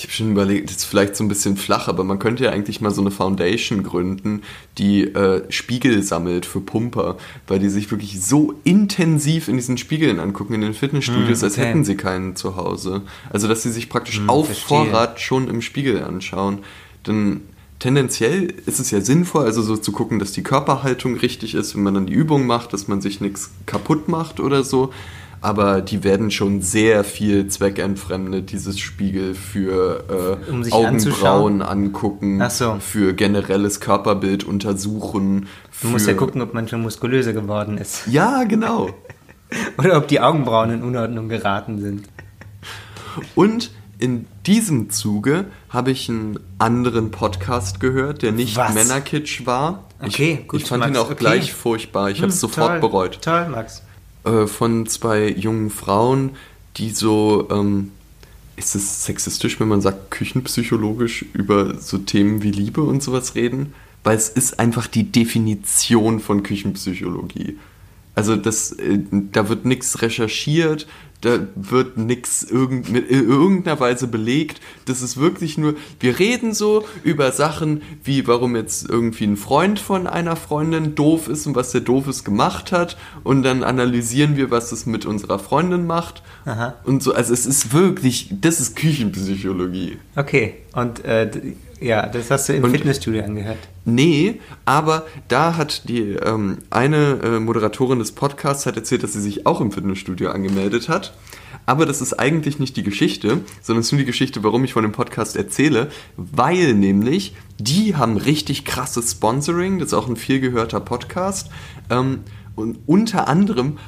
Ich habe schon überlegt, das ist vielleicht so ein bisschen flach, aber man könnte ja eigentlich mal so eine Foundation gründen, die äh, Spiegel sammelt für Pumper, weil die sich wirklich so intensiv in diesen Spiegeln angucken in den Fitnessstudios, Mm, als okay. hätten sie keinen zu Hause. Also dass sie sich praktisch Mm, auf verstehe. Vorrat schon im Spiegel anschauen. Denn tendenziell ist es ja sinnvoll, also so zu gucken, dass die Körperhaltung richtig ist, wenn man dann die Übung macht, dass man sich nichts kaputt macht oder so. Aber die werden schon sehr viel zweckentfremdet, dieses Spiegel für äh, Um Augenbrauen angucken, so. für generelles Körperbild untersuchen. Du musst ja gucken, ob man schon muskulöser geworden ist. Ja, genau. Oder ob die Augenbrauen in Unordnung geraten sind. Und in diesem Zuge habe ich einen anderen Podcast gehört, der nicht Was? Männerkitsch war. Okay, ich, gut, Ich fand Max, ihn auch okay. gleich furchtbar. Ich habe es sofort toll, bereut. Toll, Max. Äh, von zwei jungen Frauen, die so, ähm, ist es sexistisch, wenn man sagt, küchenpsychologisch über so Themen wie Liebe und sowas reden? Weil es ist einfach die Definition von Küchenpsychologie. Also das, äh, da wird nichts recherchiert, da wird nichts irgend, mit in irgendeiner Weise belegt. Das ist wirklich nur, wir reden so über Sachen wie, warum jetzt irgendwie ein Freund von einer Freundin doof ist und was der Doofes gemacht hat. Und dann analysieren wir, was es mit unserer Freundin macht. Aha. Und so, also es ist wirklich, das ist Küchenpsychologie. Okay, und äh, ja, das hast du im Und- Fitnessstudio angehört. Nee, aber da hat die ähm, eine äh, Moderatorin des Podcasts hat erzählt, dass sie sich auch im Fitnessstudio angemeldet hat. Aber das ist eigentlich nicht die Geschichte, sondern es ist nur die Geschichte, warum ich von dem Podcast erzähle, weil nämlich die haben richtig krasses Sponsoring, das ist auch ein viel gehörter Podcast. Ähm, und unter anderem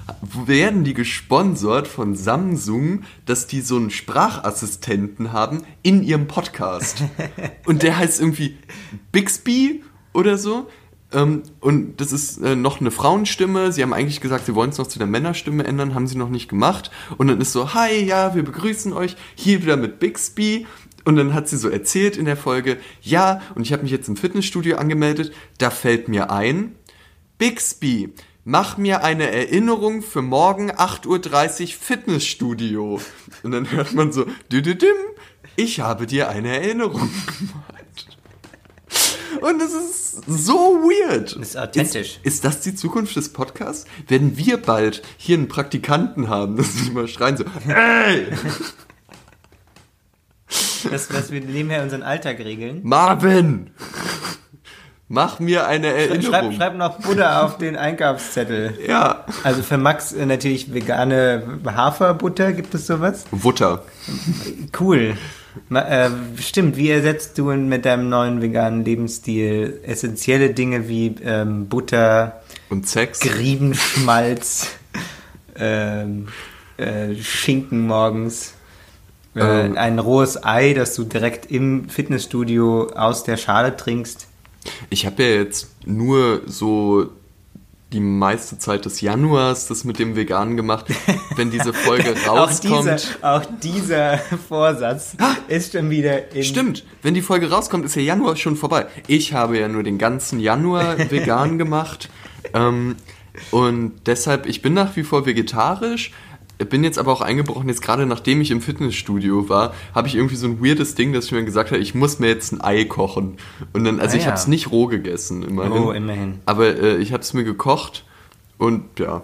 werden die gesponsert von Samsung, dass die so einen Sprachassistenten haben in ihrem Podcast. Und der heißt irgendwie Bixby oder so. Ähm, und das ist äh, noch eine Frauenstimme. Sie haben eigentlich gesagt, sie wollen es noch zu der Männerstimme ändern, haben sie noch nicht gemacht. Und dann ist so, hi, ja, wir begrüßen euch hier wieder mit Bixby. Und dann hat sie so erzählt in der Folge, ja, und ich habe mich jetzt im Fitnessstudio angemeldet. Da fällt mir ein, Bixby, mach mir eine Erinnerung für morgen 8.30 Uhr Fitnessstudio. Und dann hört man so, düdüdüm, ich habe dir eine Erinnerung gemacht. Und es ist so weird. Das ist authentisch. Ist, ist das die Zukunft des Podcasts? Werden wir bald hier einen Praktikanten haben, dass sie immer schreien so, ey, Das, was wir nebenher unseren Alltag regeln. Marvin, mach mir eine Schreib, Erinnerung. schreib noch Butter auf den Einkaufszettel. Ja. Also für Max äh, natürlich vegane Haferbutter, gibt es sowas? Wutter. Cool. Äh, stimmt, wie ersetzt du mit deinem neuen veganen Lebensstil essentielle Dinge wie ähm, Butter, Und Sex. Griebenschmalz, ähm, äh, Schinken morgens, äh, Ähm. ein rohes Ei, das du direkt im Fitnessstudio aus der Schale trinkst? Ich habe ja jetzt nur so die meiste Zeit des Januars das mit dem Veganen gemacht. Wenn diese Folge Auch rauskommt. dieser, auch dieser Vorsatz ist schon wieder in Stimmt, wenn die Folge rauskommt, ist der Januar schon vorbei. Ich habe ja nur den ganzen Januar vegan gemacht. Ähm, und deshalb, ich bin nach wie vor vegetarisch. Bin jetzt aber auch eingebrochen, jetzt gerade nachdem ich im Fitnessstudio war, habe ich irgendwie so ein weirdes Ding, dass ich mir gesagt habe, ich muss mir jetzt ein Ei kochen. Und dann, also Ah, ich ja. habe es nicht roh gegessen, immerhin. Oh, immerhin. Aber äh, ich habe es mir gekocht und ja,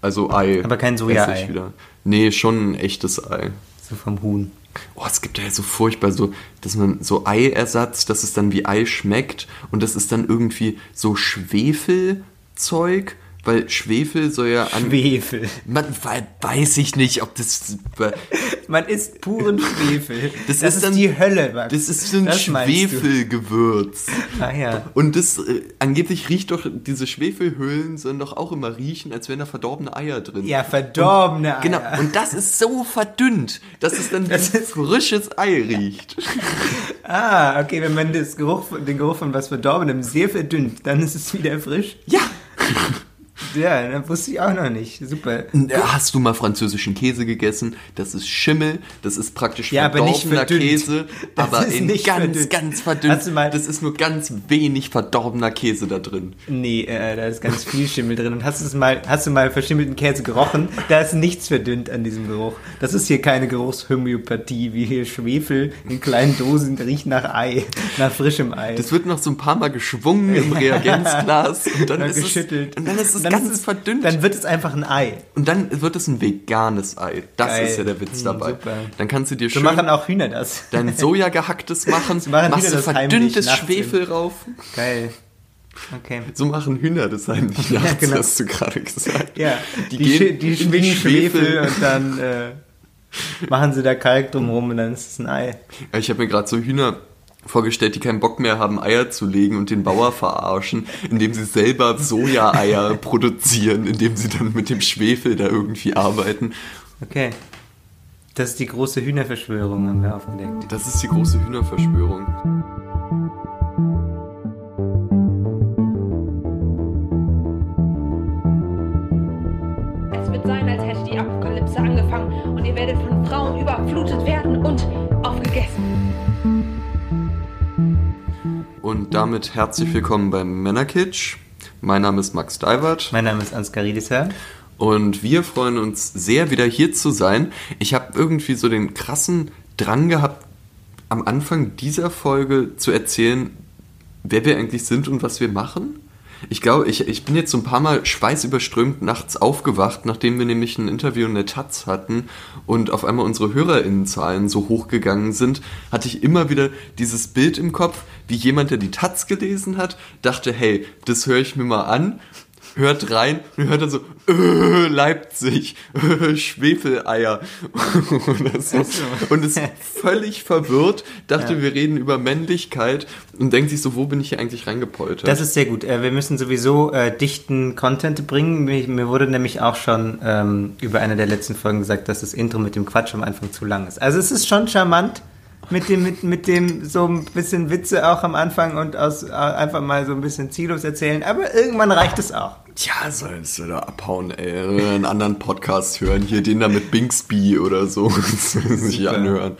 also Ei. Aber kein Soja-Ei. wieder. Nee, schon ein echtes Ei. so vom Huhn. Oh, es gibt ja so furchtbar so, dass man so Eiersatz, dass es dann wie Ei schmeckt und das ist dann irgendwie so Schwefelzeug, weil Schwefel soll ja an. Schwefel. man wei- weiß ich nicht, ob das. Man isst puren Schwefel. Das Das, ist ist, dann- die Hölle, Max. Das ist ein Das. Schwefelgewürz. Ah ja. Und das äh, angeblich riecht doch, diese Schwefelhöhlen sollen doch auch immer riechen, als wären da verdorbene Eier drin. Ja, verdorbene Eier. Genau, und das ist so verdünnt, dass es dann wie Das ist- frisches Ei riecht. Ah, okay, wenn man das Geruch, den Geruch von was Verdorbenem sehr verdünnt, dann ist es wieder frisch. Ja. Ja, das wusste ich auch noch nicht. Super. Ja, Hast du mal französischen Käse gegessen? Das ist Schimmel, das ist praktisch Ja, aber nicht verdorbener. Käse, Das aber ist in nicht ganz, verdünnt. ganz verdünnt. Mal- das ist nur ganz wenig verdorbener Käse da drin. Nee, äh, da ist ganz viel Schimmel drin. Und hast, du es mal, hast du mal verschimmelten Käse gerochen? Da ist nichts verdünnt an diesem Geruch. Das ist hier keine Geruchshomöopathie, wie hier Schwefel in kleinen Dosen riecht nach Ei, nach frischem Ei. Das wird noch so ein paar Mal geschwungen im Reagenzglas und dann, Dann ist es, geschüttelt. und dann ist es Dann ganz ist es- verdünnt. Dann wird es einfach ein Ei. und dann wird es ein veganes Ei. Das Geil. ist ja der Witz Hm, dabei. super. Dann kannst du dir So schön machen auch Hühner das. dein Soja gehacktes machen, machen machst Hühner du verdünntes Schwefel rauf. Geil. Okay. So machen Hühner das heimlich nachts, genau. hast du gerade gesagt. Ja, Die die, gehen die, die in die schwingen Schwefel, Schwefel. und dann äh, machen sie da Kalk drumherum und dann ist es ein Ei. Ja, Ich habe mir gerade so Hühner vorgestellt, die keinen Bock mehr haben, Eier zu legen und den Bauer verarschen, indem sie selber Soja-Eier produzieren, indem sie dann mit dem Schwefel da irgendwie arbeiten. Okay. Das ist die große Hühnerverschwörung, haben wir aufgedeckt. Das ist die große Hühnerverschwörung. Es wird sein, als hätte die Apokalypse angefangen und ihr werdet von Frauen überflutet werden und aufgegessen. Damit herzlich willkommen beim Männerkitsch. Mein Name ist Max Deiwert Mein Name ist Ansgar Riedisser. und wir freuen uns sehr, wieder hier zu sein. Ich habe irgendwie so den krassen Drang gehabt, am Anfang dieser Folge zu erzählen, wer wir eigentlich sind und was wir machen. Ich glaube, ich, ich bin jetzt so ein paar Mal schweißüberströmt nachts aufgewacht, nachdem wir nämlich ein Interview in der Taz hatten und auf einmal unsere HörerInnenzahlen so hochgegangen sind, hatte ich immer wieder dieses Bild im Kopf, wie jemand, der die Taz gelesen hat, dachte, hey, das höre ich mir mal an, hört rein und hört dann so, äh, Leipzig, äh, Schwefeleier. so, und ist völlig verwirrt, dachte, Ja. wir reden über Männlichkeit und denkt sich so, wo bin ich hier eigentlich reingepoltert? Das ist sehr gut. Äh, wir müssen sowieso äh, dichten Content bringen. Mir, mir wurde nämlich auch schon ähm, über eine der letzten Folgen gesagt, dass das Intro mit dem Quatsch am Anfang zu lang ist. Also es ist schon charmant mit dem, mit, mit dem so ein bisschen Witze auch am Anfang und aus, äh, einfach mal so ein bisschen ziellos erzählen. Aber irgendwann reicht es auch. Tja, soll es wieder abhauen, ey. Einen anderen Podcast hören, hier den da mit Bingsby oder so, sich anhören.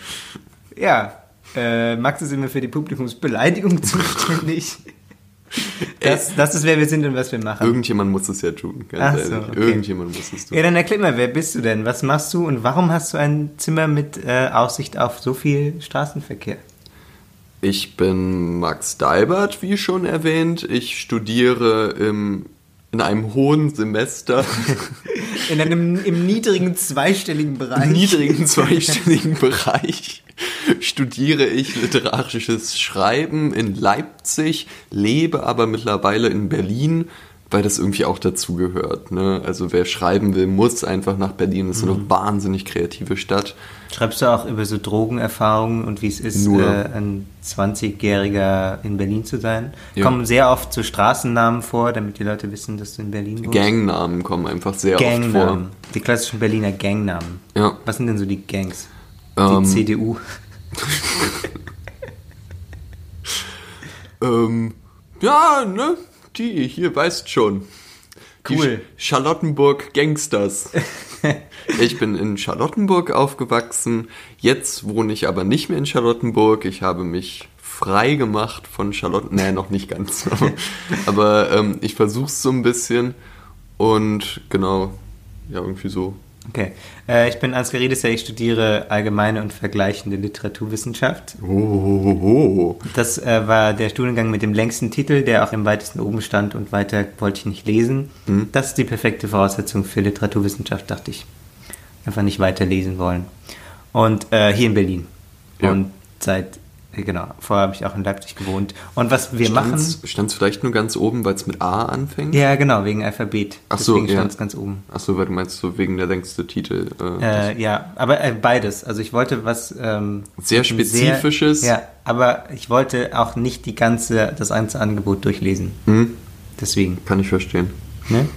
Ja, äh, Max ist immer für die Publikumsbeleidigung zuständig. Das, das ist, wer wir sind und was wir machen. Irgendjemand muss es ja tun, ganz Ach ehrlich. so, okay. Irgendjemand muss es tun. Ja, dann erklär mal, wer bist du denn? Was machst du und warum hast du ein Zimmer mit äh, Aussicht auf so viel Straßenverkehr? Ich bin Max Dalbert, wie schon erwähnt. Ich studiere im, in einem hohen Semester, In einem im niedrigen zweistelligen Bereich. im niedrigen zweistelligen Bereich, studiere ich literarisches Schreiben in Leipzig, lebe aber mittlerweile in Berlin, weil das irgendwie auch dazugehört. Ne? Also wer schreiben will, muss einfach nach Berlin. Das ist eine wahnsinnig kreative Stadt. Schreibst du auch über so Drogenerfahrungen und wie es ist, Nur. äh, ein 20-Jähriger in Berlin zu sein? Ja. Kommen sehr oft so Straßennamen vor, damit die Leute wissen, dass du in Berlin wohnst. Gangnamen kommen einfach sehr oft vor. Gangnamen. Die klassischen Berliner Gangnamen. Ja. Was sind denn so die Gangs? Die Ähm, CDU. Ähm, ja, ne? Die, hier, weißt schon. Die Cool. Sch Charlottenburg Gangsters. ich bin in Charlottenburg aufgewachsen. Jetzt wohne ich aber nicht mehr in Charlottenburg. Ich habe mich frei gemacht von Charlotten. Nee, noch nicht ganz. aber aber ähm, ich versuche es so ein bisschen. Und genau, ja, irgendwie so. Okay. Äh, ich bin Ansgar Riedesser, ich studiere allgemeine und vergleichende Literaturwissenschaft. Oh, oh, oh. Das äh, war der Studiengang mit dem längsten Titel, der auch im weitesten oben stand und weiter wollte ich nicht lesen. Mhm. Das ist die perfekte Voraussetzung für Literaturwissenschaft, dachte ich. Einfach nicht weiter lesen wollen. Und äh, hier in Berlin. Ja. Und seit, genau, vorher habe ich auch in Leipzig gewohnt. Und was wir machen. Stand es vielleicht nur ganz oben, weil es mit A anfängt? Ja, genau, wegen Alphabet. Ach so, Deswegen ja. stand es ganz oben. Achso, weil du meinst so wegen der längste Titel. Äh, Äh, ja, aber äh, beides. Also ich wollte was ähm, Sehr spezifisches. Sehr, ja, aber ich wollte auch nicht die ganze, das ganze Angebot durchlesen. hm, Deswegen. kann ich verstehen. Ne?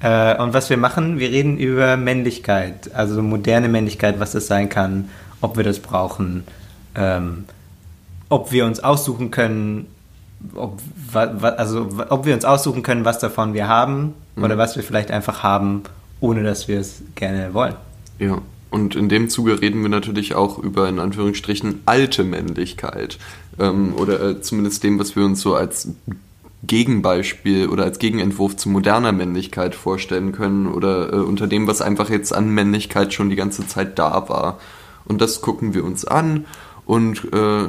Äh, und was wir machen, wir reden über Männlichkeit, also moderne Männlichkeit, was das sein kann, ob wir das brauchen, ähm, ob wir uns aussuchen können, ob, also, ob wir uns aussuchen können, was davon wir haben oder was wir vielleicht einfach haben, ohne dass wir es gerne wollen. Ja, und in dem Zuge reden wir natürlich auch über in Anführungsstrichen alte Männlichkeit. Ähm, oder äh, zumindest dem, was wir uns so als Gegenbeispiel oder als Gegenentwurf zu moderner Männlichkeit vorstellen können oder äh, unter dem, was einfach jetzt an Männlichkeit schon die ganze Zeit da war. Und das gucken wir uns an und äh,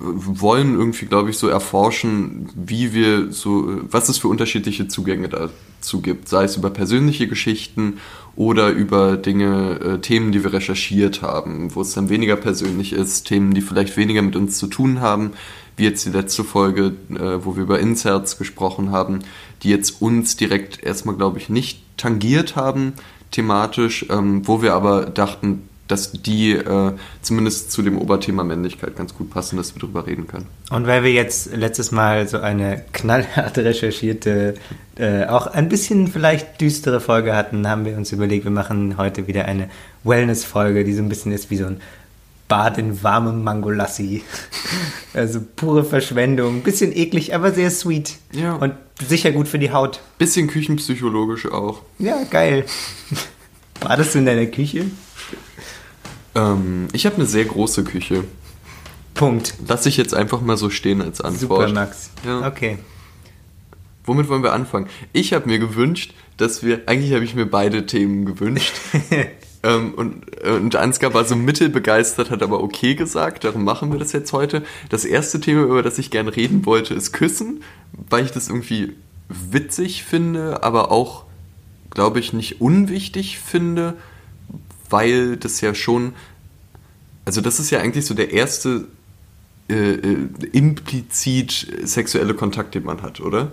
wollen irgendwie, glaube ich, so erforschen, wie wir so, was es für unterschiedliche Zugänge dazu gibt, sei es über persönliche Geschichten oder über Dinge, äh, Themen, die wir recherchiert haben, wo es dann weniger persönlich ist, Themen, die vielleicht weniger mit uns zu tun haben, wie jetzt die letzte Folge, äh, wo wir über Inserts gesprochen haben, die jetzt uns direkt erstmal, glaube ich, nicht tangiert haben thematisch, ähm, wo wir aber dachten, dass die äh, zumindest zu dem Oberthema Männlichkeit ganz gut passen, dass wir darüber reden können. Und weil wir jetzt letztes Mal so eine knallhart recherchierte, äh, auch ein bisschen vielleicht düstere Folge hatten, haben wir uns überlegt, wir machen heute wieder eine Wellness-Folge, die so ein bisschen ist wie so ein Bad in warmem Mangolassi. Also pure Verschwendung. Bisschen eklig, aber sehr sweet. Ja. Und sicher gut für die Haut. Bisschen küchenpsychologisch auch. Ja, geil. Badest du in deiner Küche? Ähm, ich habe eine sehr große Küche. Punkt. Lass ich jetzt einfach mal so stehen als Antwort. Super, Max. Ja. Okay. Womit wollen wir anfangen? Ich habe mir gewünscht, dass wir, eigentlich habe ich mir beide Themen gewünscht. ähm, und, und Ansgar war so mittelbegeistert, hat aber okay gesagt, darum machen wir das jetzt heute. Das erste Thema, über das ich gerne reden wollte, ist Küssen, weil ich das irgendwie witzig finde, aber auch, glaube ich, nicht unwichtig finde, weil das ja schon, also das ist ja eigentlich so der erste äh, äh, implizit sexuelle Kontakt, den man hat, oder?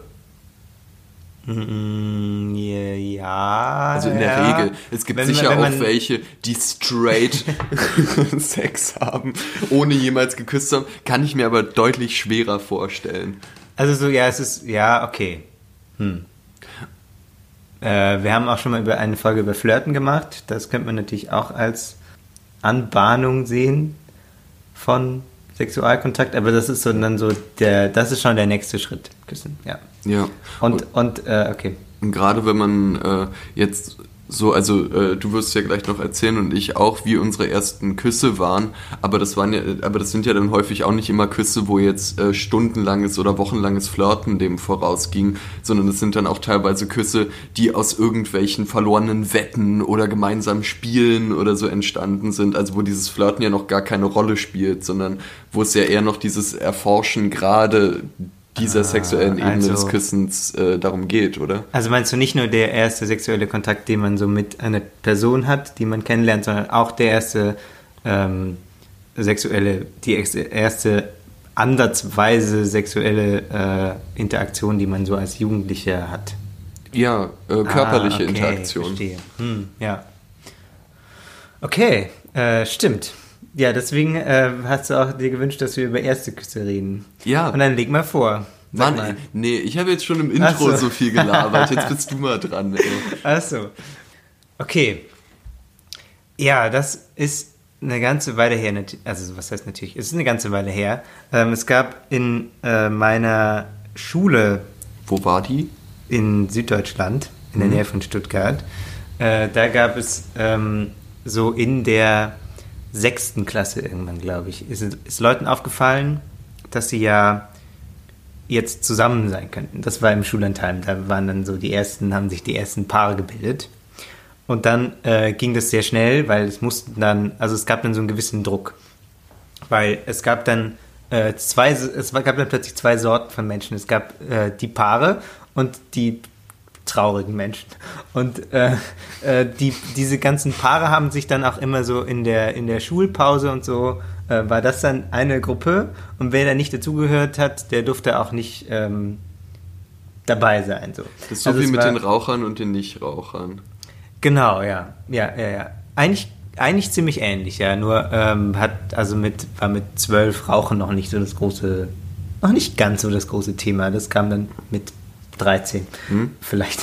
Mm, ja. Also in der ja. Regel. Es gibt Wenn- sicher wenn auch welche, die straight Sex haben, ohne jemals geküsst zu haben. Kann ich mir aber deutlich schwerer vorstellen. Also so, ja, es ist, ja, okay. Hm. Äh, wir haben auch schon mal über eine Folge über Flirten gemacht. Das könnte man natürlich auch als Anbahnung sehen von Sexualkontakt, aber das ist so dann so der, das ist schon der nächste Schritt. Küssen, ja. Ja. Und, und, äh, okay. Und gerade wenn man äh, jetzt so, also äh, du wirst ja gleich noch erzählen und ich auch, wie unsere ersten Küsse waren, aber das waren ja, aber das sind ja dann häufig auch nicht immer Küsse, wo jetzt äh, stundenlanges oder wochenlanges Flirten dem vorausging, sondern es sind dann auch teilweise Küsse, die aus irgendwelchen verlorenen Wetten oder gemeinsamen Spielen oder so entstanden sind, also wo dieses Flirten ja noch gar keine Rolle spielt, sondern wo es ja eher noch dieses Erforschen gerade dieser sexuellen Ebene also- des Küssens äh, darum geht, oder? Also meinst du nicht nur der erste sexuelle Kontakt, den man so mit einer Person hat, die man kennenlernt, sondern auch der erste ähm, sexuelle, die erste ansatzweise sexuelle äh, Interaktion, die man so als Jugendlicher hat? Ja, äh, körperliche Ah, okay, Interaktion. Verstehe. Hm, ja. Okay, äh, stimmt. Ja, deswegen äh, hast du auch dir gewünscht, dass wir über erste Küsse reden. Ja. Und dann leg mal vor. Mann, mal. nee, ich habe jetzt schon im Intro Ach so. so. viel gelabert. Jetzt bist du mal dran. Ey. Achso. Okay. Ja, das ist eine ganze Weile her. Also, was heißt natürlich? Es ist eine ganze Weile her. Ähm, es gab in äh, meiner Schule Wo war die? in Süddeutschland, in der Nähe von Stuttgart, äh, da gab es ähm, so in der sechsten Klasse irgendwann, glaube ich, ist, ist Leuten aufgefallen, dass sie ja jetzt zusammen sein könnten. Das war im Schullandheim. Da waren dann so die ersten, haben sich die ersten Paare gebildet. Und dann äh, ging das sehr schnell, weil es mussten dann, also es gab dann so einen gewissen Druck. Weil es gab dann äh, zwei, es gab dann plötzlich zwei Sorten von Menschen. Es gab äh, die Paare und die traurigen Menschen. Und äh, äh, die, diese ganzen Paare haben sich dann auch immer so in der, in der Schulpause und so, äh, war das dann eine Gruppe. Und wer da nicht dazugehört hat, der durfte auch nicht ähm, dabei sein. So. Das ist so Also wie es mit war- den Rauchern und den Nichtrauchern. Genau, ja. Ja, ja, ja. Eigentlich, eigentlich ziemlich ähnlich, ja. Nur ähm, hat, also mit, war mit zwölf Rauchen noch nicht so das große, noch nicht ganz so das große Thema. Das kam dann mit 13 vielleicht.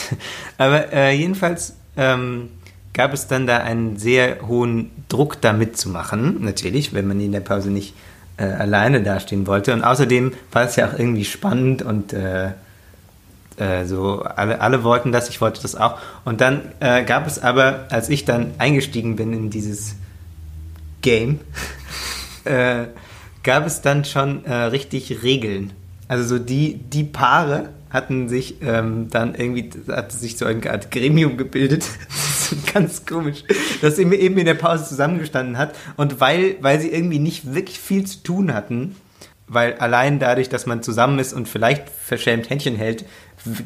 Aber äh, jedenfalls ähm, gab es dann da einen sehr hohen Druck, da mitzumachen. Natürlich, wenn man in der Pause nicht äh, alleine dastehen wollte. Und außerdem war es ja auch irgendwie spannend und äh, äh, so alle, alle wollten das, ich wollte das auch. Und dann äh, gab es aber, als ich dann eingestiegen bin in dieses Game, äh, gab es dann schon richtig Regeln. Also so die, die Paare hatten sich ähm, dann irgendwie, hat sich so eine Art Gremium gebildet. Ganz komisch, dass sie eben in der Pause zusammengestanden hat. Und weil, weil sie irgendwie nicht wirklich viel zu tun hatten, weil allein dadurch, dass man zusammen ist und vielleicht verschämt Händchen hält,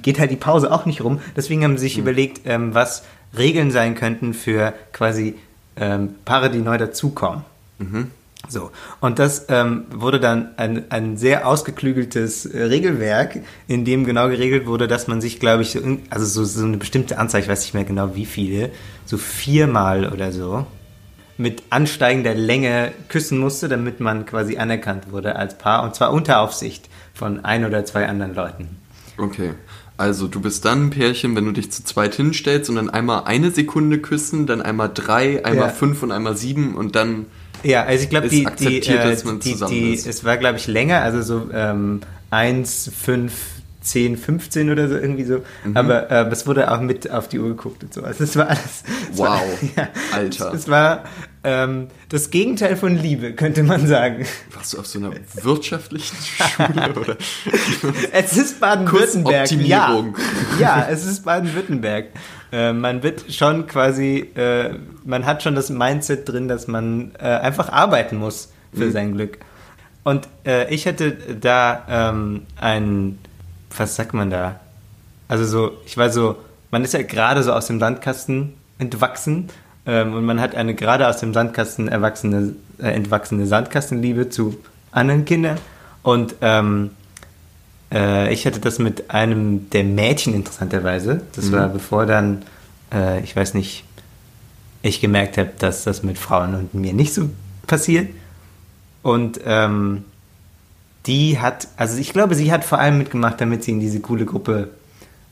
geht halt die Pause auch nicht rum. Deswegen haben sie sich mhm. überlegt, ähm, was Regeln sein könnten für quasi ähm, Paare, die neu dazukommen. Mhm. So, und das ähm, wurde dann ein, ein sehr ausgeklügeltes äh, Regelwerk, in dem genau geregelt wurde, dass man sich, glaube ich, so, also so, so eine bestimmte Anzahl, ich weiß nicht mehr genau wie viele, so viermal oder so, mit ansteigender Länge küssen musste, damit man quasi anerkannt wurde als Paar, und zwar unter Aufsicht von ein oder zwei anderen Leuten. Okay. Also du bist dann ein Pärchen, wenn du dich zu zweit hinstellst und dann einmal eine Sekunde küssen, dann einmal drei, einmal ja. fünf und einmal sieben und dann ja, also ich glaube, die, die, äh, die, die, es war, glaube ich, länger, also so ähm, 1, 5, 10, 15 oder so irgendwie so. Mhm. Aber äh, es wurde auch mit auf die Uhr geguckt und so. Also es war alles. Es wow, war, ja, Alter. Es, es war ähm, das Gegenteil von Liebe, könnte man sagen. Warst du auf so einer wirtschaftlichen Schule oder? es ist Baden-Württemberg. Ja. ja, es ist Baden-Württemberg. Äh, man wird schon quasi, äh, man hat schon das Mindset drin, dass man äh, einfach arbeiten muss für mhm. sein Glück. Und äh, ich hätte da ähm, ein, was sagt man da? Also so, ich war so, man ist ja gerade so aus dem Sandkasten entwachsen ähm, und man hat eine gerade aus dem Sandkasten erwachsene, äh, entwachsene Sandkastenliebe zu anderen Kindern. Und ähm, äh, ich hatte das mit einem der Mädchen interessanterweise. Das mhm. war bevor dann, äh, ich weiß nicht, ich gemerkt habe, dass das mit Frauen und mir nicht so passiert. Und ähm, die hat, also ich glaube, sie hat vor allem mitgemacht, damit sie in diese coole Gruppe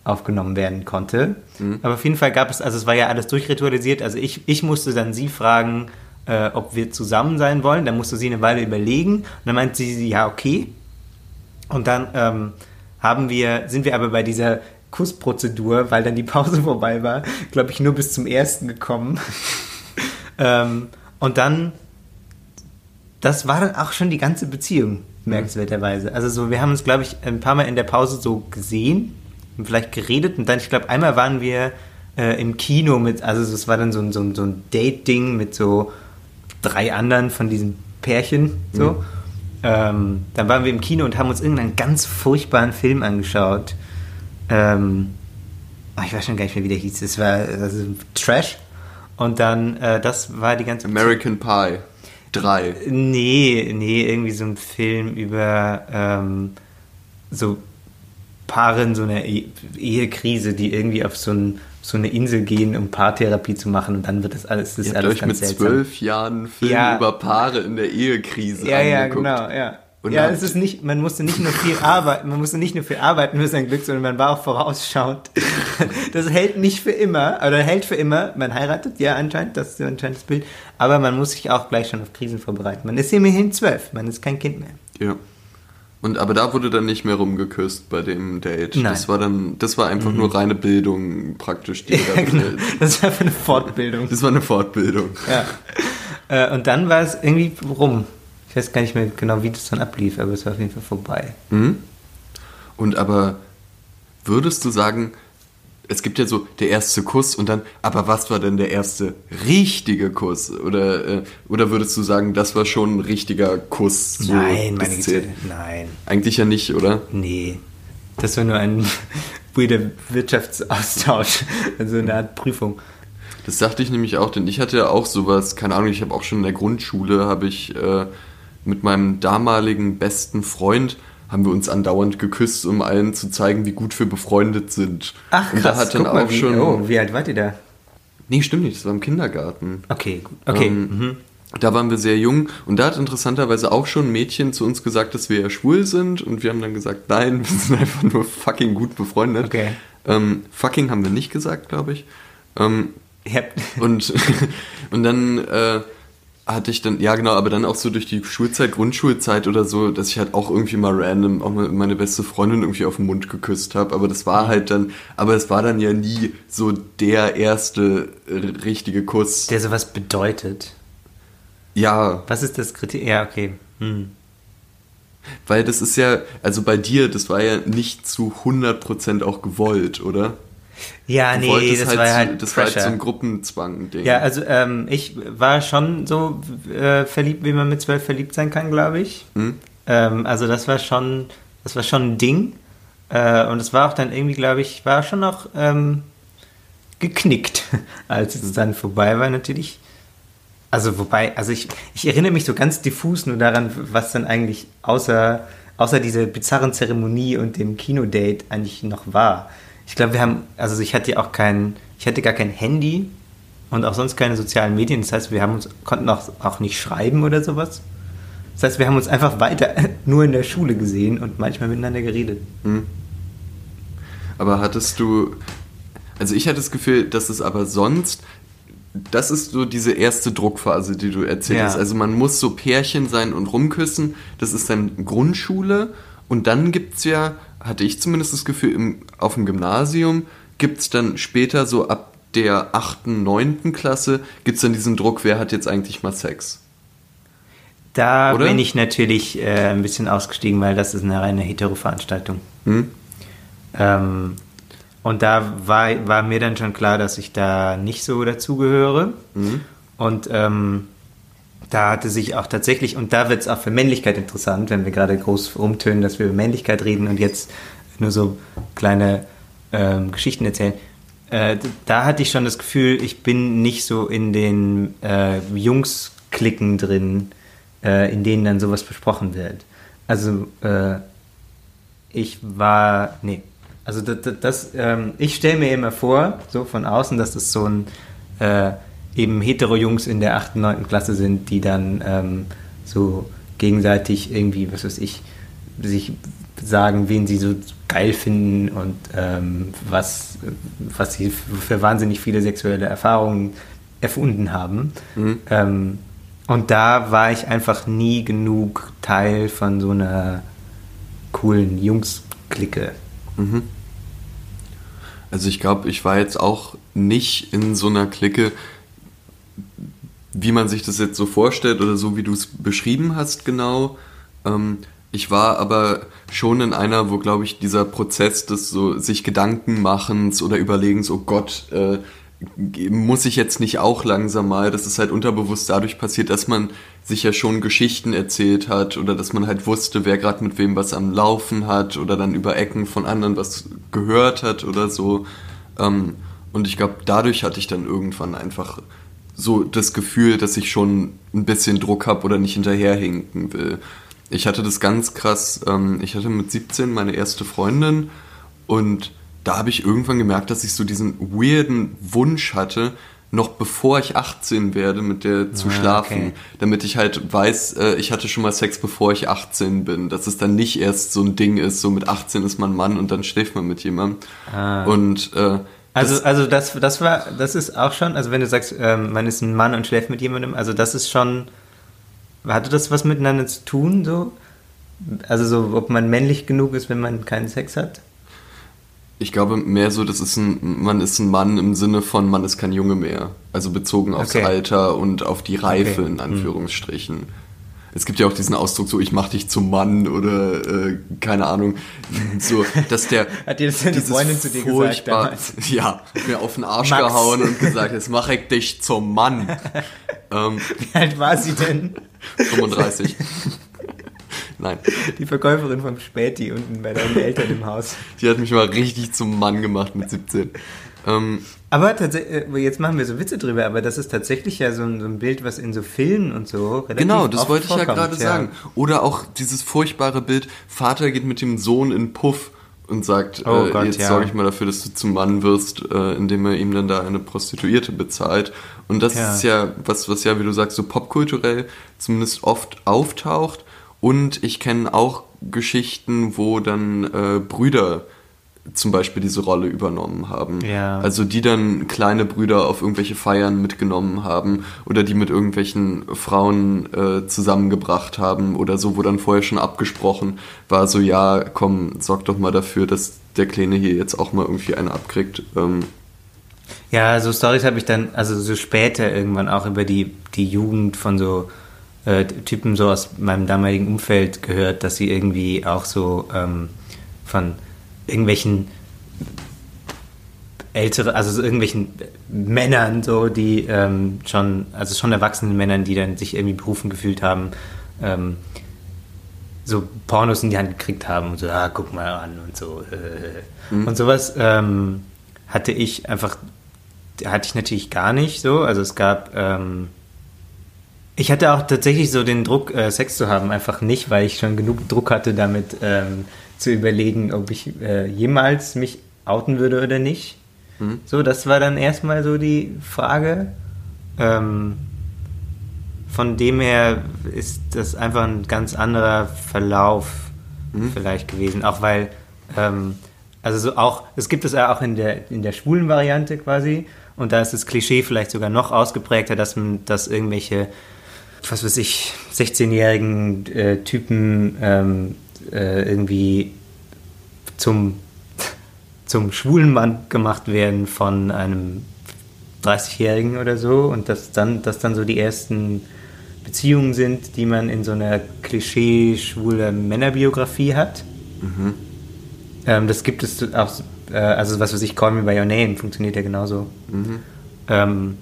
aufgenommen werden konnte. Mhm. Aber auf jeden Fall gab es, also es war ja alles durchritualisiert. Also ich, ich musste dann sie fragen, äh, ob wir zusammen sein wollen. Dann musste sie eine Weile überlegen. Und dann meinte sie, ja, okay. Und dann ähm, haben wir, sind wir aber bei dieser Kussprozedur, weil dann die Pause vorbei war, glaube ich, nur bis zum ersten gekommen. ähm, und dann, das war dann auch schon die ganze Beziehung, merkenswerterweise. Also so, wir haben uns, glaube ich, ein paar Mal in der Pause so gesehen vielleicht geredet und dann, ich glaube, einmal waren wir äh, im Kino mit, also es war dann so ein, so ein, so ein Date-Ding mit so drei anderen von diesen Pärchen, so. Mhm. Ähm, dann waren wir im Kino und haben uns irgendeinen ganz furchtbaren Film angeschaut. Ähm, oh, ich weiß schon gar nicht mehr, wie der hieß. Es war also Trash. Und dann, äh, das war die ganze American Pie 3. Nee, nee, irgendwie so ein Film über ähm, so Paare in so einer e Ehekrise, die irgendwie auf so, ein, so, eine Insel gehen, um Paartherapie zu machen und dann wird das alles, das Ihr ist alles euch ganz mit seltsam. zwölf Jahren Film ja. über Paare in der Ehekrise Ja, angeguckt. ja, genau, ja. Und ja, es ist nicht, man musste nicht nur viel arbeiten, man musste nicht nur viel arbeiten für sein Glück, sondern man war auch vorausschauend. Das hält nicht für immer, oder hält für immer. Man heiratet, ja, anscheinend, das ist anscheinend das Bild. Aber man muss sich auch gleich schon auf Krisen vorbereiten. Man ist immerhin zwölf, man ist kein Kind mehr. Ja. Und aber da wurde dann nicht mehr rumgeküsst bei dem Date. Nein. Das war dann, das war einfach mhm. nur reine Bildung praktisch. Die ja, genau. Das war eine Fortbildung. Das war eine Fortbildung. Ja. Äh, und dann war es irgendwie rum. Ich weiß gar nicht mehr genau, wie das dann ablief, aber es war auf jeden Fall vorbei. Mhm. Und aber würdest du sagen, es gibt ja so der erste Kuss und dann, aber was war denn der erste richtige Kuss? Oder, äh, oder würdest du sagen, das war schon ein richtiger Kuss? So nein, meine Güte, nein. Eigentlich ja nicht, oder? Nee. Das war nur ein weirder Wirtschaftsaustausch, also eine Art Prüfung. Das dachte ich nämlich auch, denn ich hatte ja auch sowas, keine Ahnung, ich habe auch schon in der Grundschule, habe ich äh, mit meinem damaligen besten Freund, haben wir uns andauernd geküsst, um allen zu zeigen, wie gut wir befreundet sind. Ach, krass, und da hat dann auch wie, schon. Oh, wie alt wart ihr da? Nee, stimmt nicht, das war im Kindergarten. Okay, gut. Okay. Ähm, mhm. Da waren wir sehr jung und da hat interessanterweise auch schon ein Mädchen zu uns gesagt, dass wir ja schwul sind und wir haben dann gesagt, nein, wir sind einfach nur fucking gut befreundet. Okay. Ähm, fucking haben wir nicht gesagt, glaube ich. Ähm, yep. und, und dann äh, hatte ich dann, ja genau, aber dann auch so durch die Schulzeit, Grundschulzeit oder so, dass ich halt auch irgendwie mal random auch mal meine beste Freundin irgendwie auf den Mund geküsst habe. Aber das war halt dann, aber es war dann ja nie so der erste richtige Kuss. Der sowas bedeutet. Ja, Was ist das Kriterium? Ja, okay. Hm. weil das ist ja, also bei dir, das war ja nicht zu 100% auch gewollt, oder? Ja, Du nee, das halt war halt das war halt so ein Gruppenzwang-Ding. Ja, also ähm, ich war schon so äh, verliebt, wie man mit zwölf verliebt sein kann, glaube ich. Hm? Ähm, also das war schon, das war schon ein Ding. Äh, und es war auch dann irgendwie, glaube ich, war schon noch ähm, geknickt, als es dann vorbei war natürlich. Also wobei, also ich, ich erinnere mich so ganz diffus nur daran, was dann eigentlich außer, außer dieser bizarren Zeremonie und dem Kinodate eigentlich noch war. Ich glaube, wir haben, also ich hatte ja auch kein, ich hatte gar kein Handy und auch sonst keine sozialen Medien. Das heißt, wir haben uns, konnten auch, auch nicht schreiben oder sowas. Das heißt, wir haben uns einfach weiter nur in der Schule gesehen und manchmal miteinander geredet. Aber hattest du, also ich hatte das Gefühl, dass es aber sonst, das ist so diese erste Druckphase, die du erzählt Ja. Also man muss so Pärchen sein und rumküssen, das ist dann Grundschule und dann gibt's ja, hatte ich zumindest das Gefühl, im, auf dem Gymnasium gibt's dann später so ab der 8., 9. Klasse, gibt's dann diesen Druck, wer hat jetzt eigentlich mal Sex? Da Oder? bin ich natürlich äh, ein bisschen ausgestiegen, weil das ist eine reine Hetero-Veranstaltung. Hm? Ähm, und da war, war mir dann schon klar, dass ich da nicht so dazugehöre. Und ähm, da hatte sich auch tatsächlich, und da wird es auch für Männlichkeit interessant, wenn wir gerade groß rumtönen, dass wir über Männlichkeit reden und jetzt nur so kleine ähm, Geschichten erzählen. Äh, da hatte ich schon das Gefühl, ich bin nicht so in den äh, Jungs-Klicken drin, äh, in denen dann sowas besprochen wird. Also äh, ich war, nee, also das, das, ähm, ich stelle mir immer vor, so von außen, dass das so ein eben hetero-Jungs in der 8., 9. Klasse sind, die dann ähm, so gegenseitig irgendwie, was weiß ich, sich sagen, wen sie so geil finden und ähm, was, was sie für wahnsinnig viele sexuelle Erfahrungen erfunden haben. Ähm, und da war ich einfach nie genug Teil von so einer coolen Jungs-Clique. Also ich glaube, ich war jetzt auch nicht in so einer Clique, wie man sich das jetzt so vorstellt oder so, wie du es beschrieben hast, genau. Ähm, ich war aber schon in einer, wo, glaube ich, dieser Prozess des so sich Gedanken machens oder Überlegens, oh Gott, äh, muss ich jetzt nicht auch langsam mal, das ist halt unterbewusst dadurch passiert, dass man sich ja schon Geschichten erzählt hat oder dass man halt wusste, wer gerade mit wem was am Laufen hat oder dann über Ecken von anderen was gehört hat oder so. Ähm, und ich glaube, dadurch hatte ich dann irgendwann einfach so das Gefühl, dass ich schon ein bisschen Druck habe oder nicht hinterherhinken will. Ich hatte das ganz krass, ähm, ich hatte mit 17 meine erste Freundin und da habe ich irgendwann gemerkt, dass ich so diesen weirden Wunsch hatte, noch bevor ich 18 werde, mit der zu Ah, schlafen, okay. damit ich halt weiß, äh, ich hatte schon mal Sex, bevor ich 18 bin, dass es dann nicht erst so ein Ding ist, so mit 18 ist man Mann und dann schläft man mit jemandem. Ah. Und äh, Also, das, also das, das war, das ist auch schon, also wenn du sagst, ähm, man ist ein Mann und schläft mit jemandem, also das ist schon, hatte das was miteinander zu tun, so? Also so, ob man männlich genug ist, wenn man keinen Sex hat? ich glaube mehr so, das ist ein, man ist ein Mann im Sinne von, man ist kein Junge mehr. Also bezogen aufs Okay. Alter und auf die Reife Okay. in Anführungsstrichen. Es gibt ja auch diesen Ausdruck so, ich mach dich zum Mann oder äh, keine Ahnung, so, dass der Hat dir das deine Freundin zu dir gesagt furchtbar- damals? Ja, mir auf den Arsch Max. gehauen und gesagt, jetzt mach ich dich zum Mann. ähm, Wie alt war sie denn? 35. Nein, Die Verkäuferin vom Späti unten bei deinen Eltern im Haus. die hat mich mal richtig zum Mann gemacht mit 17. Ähm, Aber tatsächlich, jetzt machen wir so Witze drüber, aber das ist tatsächlich ja so ein, so ein Bild, was in so Filmen und so relativ Genau, das wollte ich ja gerade sagen. Oder auch dieses furchtbare Bild, Vater geht mit dem Sohn in Puff und sagt, Oh äh, Gott, jetzt ja. sorge ich mal dafür, dass du zum Mann wirst, äh, indem er ihm dann da eine Prostituierte bezahlt. Und das Ja. ist ja was, was ja, wie du sagst, so popkulturell zumindest oft auftaucht. Und ich kenne auch Geschichten, wo dann äh, Brüder zum Beispiel diese Rolle übernommen haben. Ja. Also die dann kleine Brüder auf irgendwelche Feiern mitgenommen haben oder die mit irgendwelchen Frauen äh, zusammengebracht haben oder so, wo dann vorher schon abgesprochen war, so ja, komm, sorg doch mal dafür, dass der Kleine hier jetzt auch mal irgendwie eine abkriegt. Ähm, Ja, so Stories habe ich dann, also so später irgendwann auch über die, die Jugend von so äh, Typen so aus meinem damaligen Umfeld gehört, dass sie irgendwie auch so ähm, von irgendwelchen ältere, also so irgendwelchen Männern so, die ähm, schon, also schon erwachsenen Männern, die dann sich irgendwie berufen gefühlt haben, ähm, so Pornos in die Hand gekriegt haben und so, ah, guck mal an und so. Äh. Und sowas ähm, hatte ich einfach, hatte ich natürlich gar nicht so. Also es gab, ähm, ich hatte auch tatsächlich so den Druck, äh, Sex zu haben, einfach nicht, weil ich schon genug Druck hatte, damit ähm, zu überlegen, ob ich äh, jemals mich outen würde oder nicht. So, das war dann erstmal so die Frage. Ähm, von dem her ist das einfach ein ganz anderer Verlauf vielleicht gewesen. Auch weil, ähm, also so auch, es gibt es ja auch in der, in der schwulen Variante quasi. Und da ist das Klischee vielleicht sogar noch ausgeprägter, dass man, dass irgendwelche, was weiß ich, 16-jährigen äh, Typen ähm, äh, irgendwie zum, zum schwulen Mann gemacht werden von einem 30-Jährigen oder so und dass dann, dass dann so die ersten Beziehungen sind, die man in so einer klischee-schwuler Männerbiografie hat. Ähm, das gibt es auch, äh, also was weiß ich, Call Me By Your Name funktioniert ja genauso. Ähm,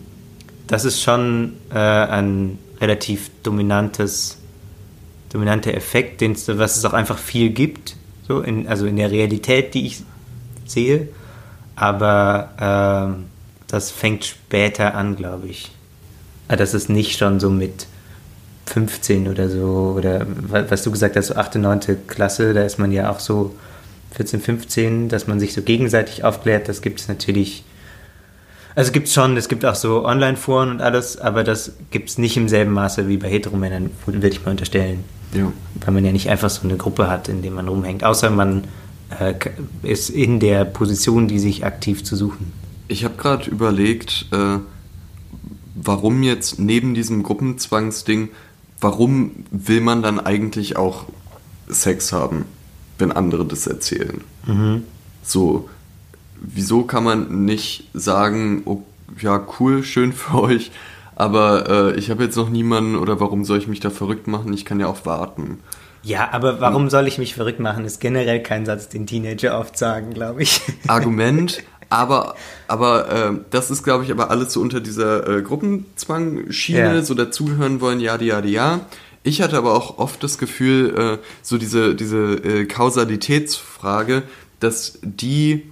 das ist schon äh, ein relativ dominantes, dominanter Effekt, den was es auch einfach viel gibt, so in, also in der Realität, die ich sehe. Aber ähm, das fängt später an, glaube ich. Ah, Das ist nicht schon so mit 15 oder so, oder wa- was du gesagt hast, so 8., 9. Klasse, da ist man ja auch so 14, 15, dass man sich so gegenseitig aufklärt, das gibt es natürlich. Also gibt es schon, es gibt auch so Online-Foren und alles, aber das gibt es nicht im selben Maße wie bei Heteromännern, würde ich mal unterstellen. ja. Weil man ja nicht einfach so eine Gruppe hat, in der man rumhängt, außer man äh, ist in der Position, die sich aktiv zu suchen. Ich habe gerade überlegt, äh, warum jetzt neben diesem Gruppenzwangsding, warum will man dann eigentlich auch Sex haben, wenn andere das erzählen? So, wieso kann man nicht sagen, oh, ja, cool, schön für euch, aber äh, ich habe jetzt noch niemanden oder warum soll ich mich da verrückt machen? Ich kann ja auch warten. Ja, aber warum soll ich mich verrückt machen, ist generell kein Satz, den Teenager oft sagen, glaube ich. Argument, aber, aber äh, das ist, glaube ich, aber alles so unter dieser äh, Gruppenzwang-Schiene, Ja. so dazugehören wollen, ja, ja, ja. Ich hatte aber auch oft das Gefühl, äh, so diese, diese äh, Kausalitätsfrage, dass die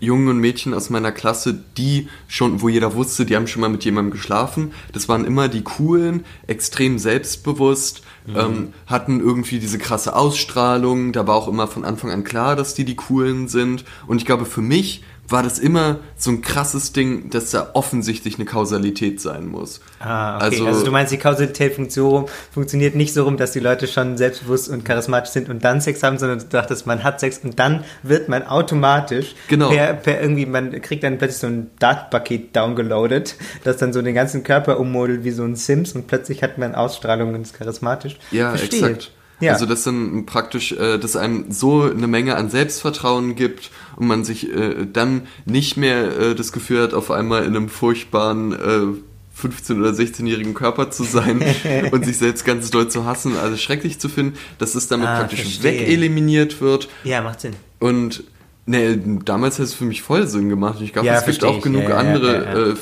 Jungen und Mädchen aus meiner Klasse, die schon, wo jeder wusste, die haben schon mal mit jemandem geschlafen. Das waren immer die coolen, extrem selbstbewusst, ähm, hatten irgendwie diese krasse Ausstrahlung. Da war auch immer von Anfang an klar, dass die die coolen sind. Und ich glaube, für mich war das immer so ein krasses Ding, dass da offensichtlich eine Kausalität sein muss. Ah, okay. Also, du meinst, die Kausalität funkt so rum, funktioniert nicht so rum, dass die Leute schon selbstbewusst und charismatisch sind und dann Sex haben, sondern du dachtest, man hat Sex und dann wird man automatisch Genau. per, per irgendwie, man kriegt dann plötzlich so ein Datenpaket downgeloadet, das dann so den ganzen Körper ummodelt wie so ein Sims und plötzlich hat man Ausstrahlung und ist charismatisch. Ja, Verstehe. exakt. Ja. Also dass dann praktisch, äh, dass einem so eine Menge an Selbstvertrauen gibt und man sich äh, dann nicht mehr äh, das Gefühl hat, auf einmal in einem furchtbaren äh, 15- oder 16-jährigen Körper zu sein und sich selbst ganz doll zu hassen, also schrecklich zu finden, dass es damit Ah, praktisch verstehe. wegeliminiert wird ja, macht Sinn. und ne, damals hat es für mich voll Sinn gemacht. Ich glaube, Ja, es gibt auch genug Ja, ja, andere. Äh,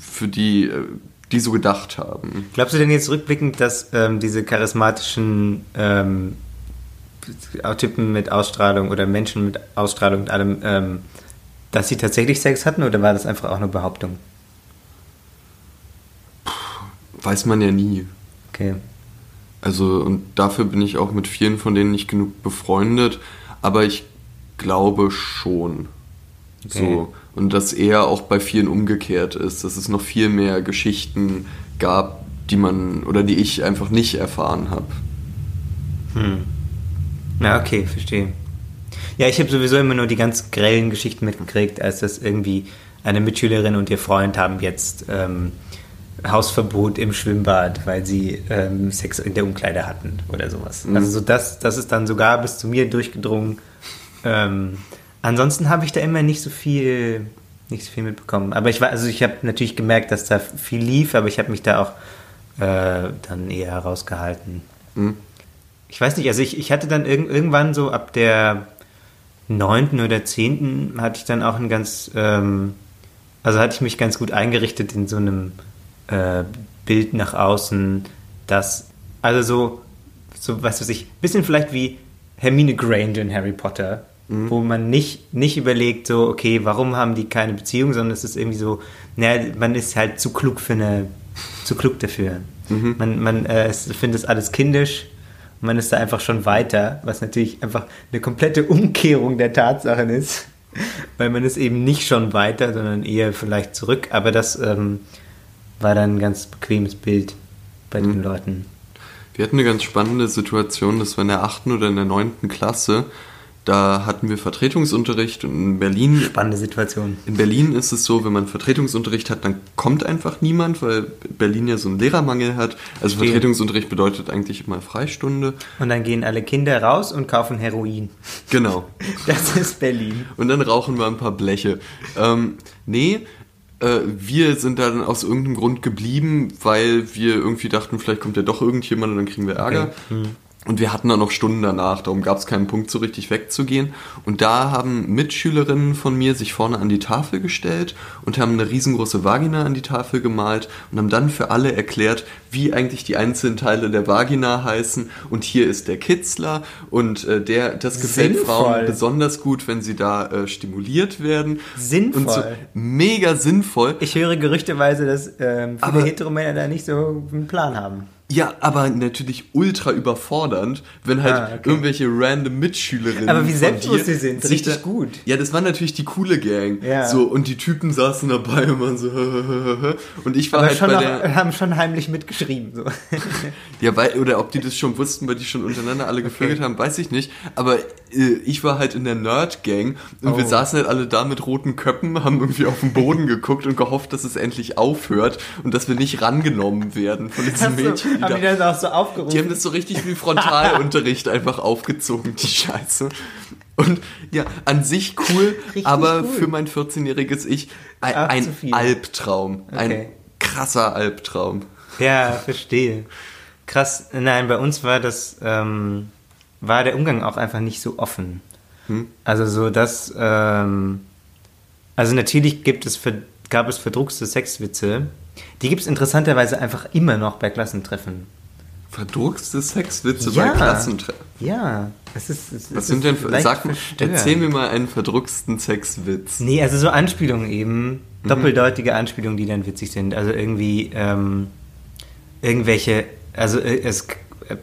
für die, äh, die so gedacht haben. Glaubst du denn jetzt rückblickend, dass ähm, diese charismatischen ähm, Typen mit Ausstrahlung oder Menschen mit Ausstrahlung und allem, ähm, dass sie tatsächlich Sex hatten oder war das einfach auch eine Behauptung? Weiß man ja nie. Okay. Also, und dafür bin ich auch mit vielen von denen nicht genug befreundet, aber ich glaube schon. Okay. So. Und dass eher auch bei vielen umgekehrt ist, dass es noch viel mehr Geschichten gab, die man oder die ich einfach nicht erfahren habe. Hm. Na, okay, verstehe. Ja, ich habe sowieso immer nur die ganz grellen Geschichten mitgekriegt, als das irgendwie eine Mitschülerin und ihr Freund haben jetzt ähm, Hausverbot im Schwimmbad, weil sie ähm, Sex in der Umkleide hatten oder sowas. Mhm. Also so das, das ist dann sogar bis zu mir durchgedrungen. Ähm, ansonsten habe ich da immer nicht so viel, nicht so viel mitbekommen. Aber ich war, also ich habe natürlich gemerkt, dass da viel lief, aber ich habe mich da auch äh, dann eher rausgehalten. Mhm. Ich weiß nicht, also ich, ich hatte dann irg irgendwann so ab der neunten oder zehnten hatte ich dann auch ein ganz, ähm, also hatte ich mich ganz gut eingerichtet in so einem äh, Bild nach außen, das, also so, so was weiß ich, bisschen vielleicht wie Hermine Granger in Harry Potter, wo man nicht, nicht überlegt, so, okay, warum haben die keine Beziehung, sondern es ist irgendwie so, naja, man ist halt zu klug für eine, zu klug dafür. Man, man äh, findet es alles kindisch und man ist da einfach schon weiter, was natürlich einfach eine komplette Umkehrung der Tatsachen ist, weil man ist eben nicht schon weiter, sondern eher vielleicht zurück, aber das ähm, war dann ein ganz bequemes Bild bei den Leuten. Wir hatten eine ganz spannende Situation, das war in der 8. oder in der 9. Klasse. Da hatten wir Vertretungsunterricht und in Berlin Spannende Situation. In Berlin ist es so, wenn man Vertretungsunterricht hat, dann kommt einfach niemand, weil Berlin ja so einen Lehrermangel hat. Also Verstehe. Vertretungsunterricht bedeutet eigentlich immer Freistunde. Und dann gehen alle Kinder raus und kaufen Heroin. Genau. Das ist Berlin. Und dann rauchen wir ein paar Bleche. Ähm, nee, äh, wir sind da dann aus irgendeinem Grund geblieben, weil wir irgendwie dachten, vielleicht kommt ja doch irgendjemand und dann kriegen wir Ärger. Und wir hatten dann noch Stunden danach, darum gab es keinen Punkt, so richtig wegzugehen. Und da haben Mitschülerinnen von mir sich vorne an die Tafel gestellt und haben eine riesengroße Vagina an die Tafel gemalt und haben dann für alle erklärt, wie eigentlich die einzelnen Teile der Vagina heißen. Und hier ist der Kitzler und äh, der, das gefällt Sinnvoll. Frauen besonders gut, wenn sie da äh, stimuliert werden. Sinnvoll. Und so, mega sinnvoll. Ich höre gerüchteweise, dass ähm, viele Heteromänner da nicht so einen Plan haben. Ja, aber natürlich ultra überfordernd, wenn halt Ah, okay. irgendwelche random Mitschülerinnen. Aber wie dir sie sind, richtig da- gut. Ja, das war natürlich die coole Gang. Ja. So, und die Typen saßen dabei und waren so, und ich war Aber halt schon bei der. haben schon heimlich mitgeschrieben. So. Ja, weil, oder ob die das schon wussten, weil die schon untereinander alle gevögelt haben, weiß ich nicht. Aber äh, ich war halt in der Nerd-Gang und wir Oh. saßen halt alle da mit roten Köppen, haben irgendwie auf den Boden geguckt und gehofft, dass es endlich aufhört und dass wir nicht rangenommen werden von diesen Mädchen. Die, haben die da, das auch so aufgerufen? die haben das so richtig wie Frontalunterricht einfach aufgezogen, die Scheiße. Und ja, an sich cool, Richtig aber cool. für mein 14-jähriges Ich ein, ein. Albtraum. Ein Okay. krasser Albtraum. Ja, verstehe. Krass. Nein, bei uns war das, ähm, war der Umgang auch einfach nicht so offen. Hm? Also so das, ähm, also natürlich gibt es, gab es verdruckste Sexwitze. Die gibt es interessanterweise einfach immer noch bei Klassentreffen. Verdruckste Sexwitze Ja. bei Klassentreffen. Ja, es ist. Es Was es sind ist denn, für- sag, verstörend. erzähl mir mal einen verdrucksten Sexwitz. Nee, also so Anspielungen eben, Mhm. doppeldeutige Anspielungen, die dann witzig sind. Also irgendwie ähm, irgendwelche, also äh, es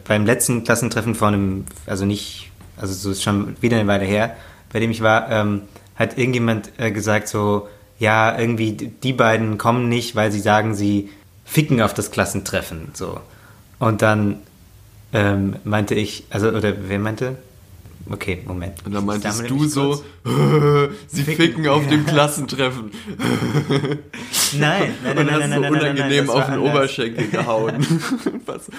beim letzten Klassentreffen vor einem, also nicht, also so ist schon wieder eine Weile her, bei dem ich war, ähm, hat irgendjemand äh, gesagt so, ja, irgendwie die beiden kommen nicht, weil sie sagen, sie ficken auf das Klassentreffen, so. Und dann ähm, meinte ich, also, oder wer meinte? Okay, Moment. Und dann meintest du so, sie Ficken. ficken auf dem Klassentreffen. Nein, nein, nein, und nein, hast nein, so nein, unangenehm nein, das auf den anders. Oberschenkel gehauen. Was?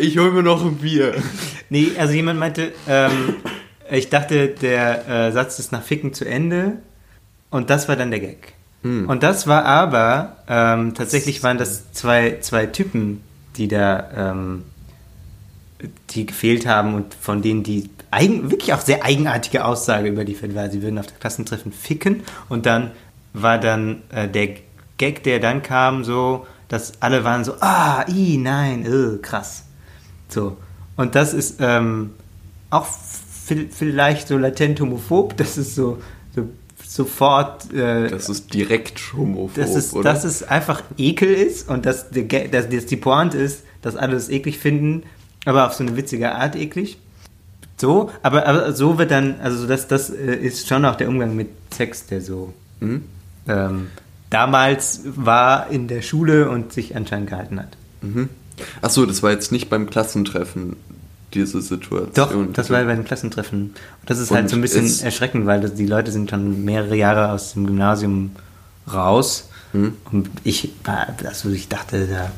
Ich hol mir noch ein Bier. Nee, also jemand meinte, ähm, ich dachte, der äh, Satz ist nach Ficken zu Ende und das war dann der Gag. Und das war aber, ähm, tatsächlich waren das zwei, zwei Typen, die da, ähm, die gefehlt haben und von denen die eigen, wirklich auch sehr eigenartige Aussage überliefert war. Sie würden auf der Klassentreffen ficken und dann war dann äh, der Gag, der dann kam, so, dass alle waren so, ah, i, nein, äh, krass. So. Und das ist ähm, auch vi- vielleicht so latent homophob, das ist so sofort. Äh, Das ist direkt homophob, dass es, oder? dass es einfach Ekel ist und dass, Ga- dass, dass die Pointe ist, dass alle es eklig finden, aber auf so eine witzige Art eklig. So, aber, aber so wird dann, also das, das äh, ist schon auch der Umgang mit Sex, der so Hm? ähm, damals war in der Schule und sich anscheinend gehalten hat. Ach so, das war jetzt nicht beim Klassentreffen. Diese Situation. Doch, das war bei den Klassentreffen. Und das ist halt Und so ein bisschen erschreckend, weil das, die Leute sind schon mehrere Jahre aus dem Gymnasium raus. Hm. Und ich, also ich dachte, da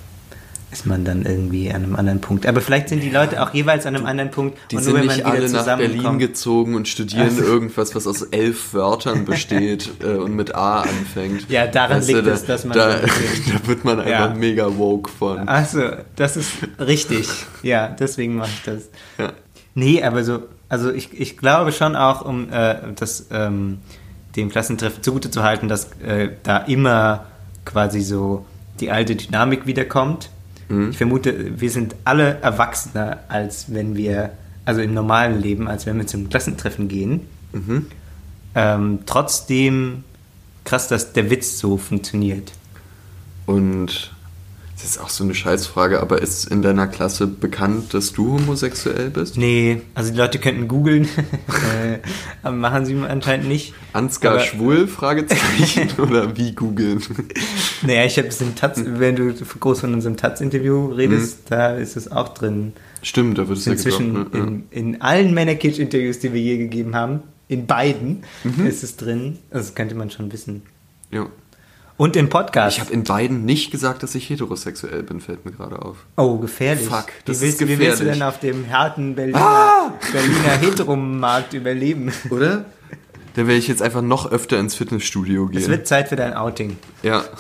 ist man dann irgendwie an einem anderen Punkt. Aber vielleicht sind die Leute auch jeweils an einem anderen Punkt. Die und sind nur wenn nicht man alle nach Berlin gezogen und studieren Also- irgendwas, was aus elf Wörtern besteht äh, und mit A anfängt. Ja, daran liegt da, es, dass man Da, da wird man einfach Ja. mega woke von. Also, das ist richtig. Ja, deswegen mache ich das. Ja. Nee, aber so, also ich, ich glaube schon auch, um äh, das ähm, dem Klassentreffen zugute zu halten, dass äh, da immer quasi so die alte Dynamik wiederkommt. Ich vermute, wir sind alle erwachsener, als wenn wir, also im normalen Leben, als wenn wir zum Klassentreffen gehen. Ähm, trotzdem krass, dass der Witz so funktioniert. Und das ist auch so eine Scheißfrage, aber ist in deiner Klasse bekannt, dass du homosexuell bist? Nee, also die Leute könnten googeln, äh, aber machen sie anscheinend nicht. Ansgar Aber- schwul? Fragezeichen oder wie googeln? Naja, ich habe es im Taz, wenn du groß von unserem Taz-Interview redest, da ist es auch drin. Stimmt, da wird es ja Inzwischen gedroppt, ne? in, in allen Männerkitsch-Interviews, die wir je gegeben haben, in beiden ist es drin. Also Das könnte man schon wissen. ja. Und im Podcast. Ich habe in beiden nicht gesagt, dass ich heterosexuell bin, fällt mir gerade auf. oh, gefährlich. Fuck, wie, das willst, ist wie willst du gefährlich. denn auf dem harten Berliner, Ah! Berliner Heteromarkt überleben? Oder? Dann werde ich jetzt einfach noch öfter ins Fitnessstudio gehen. Es wird Zeit für dein Outing. ja.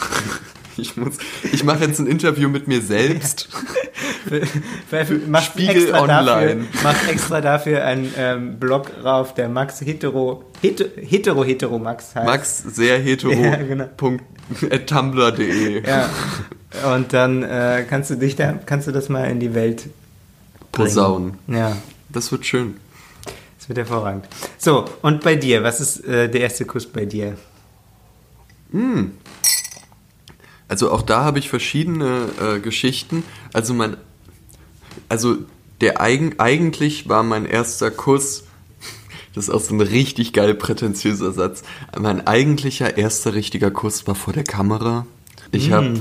Ich muss. Ich mache jetzt ein Interview mit mir selbst. Mach Spiegel Online. Dafür, mach extra dafür einen ähm, Blog rauf, der Max Hetero, Hetero, Hetero, Hetero Max heißt. Max sehr hetero. Ja, genau. Punkt, at tumblr.de. Ja. Und dann äh, kannst du dich da, kannst du das mal in die Welt bringen. Posaunen. Ja, Das wird schön. das wird hervorragend. So, und bei dir, was ist äh, der erste Kuss bei dir? Also auch da habe ich verschiedene äh, Geschichten. Also mein, also der eigen, eigentlich war mein erster Kuss, das ist auch so ein richtig geil prätentiöser Satz. Mein eigentlicher erster richtiger Kuss war vor der Kamera. Ich habe,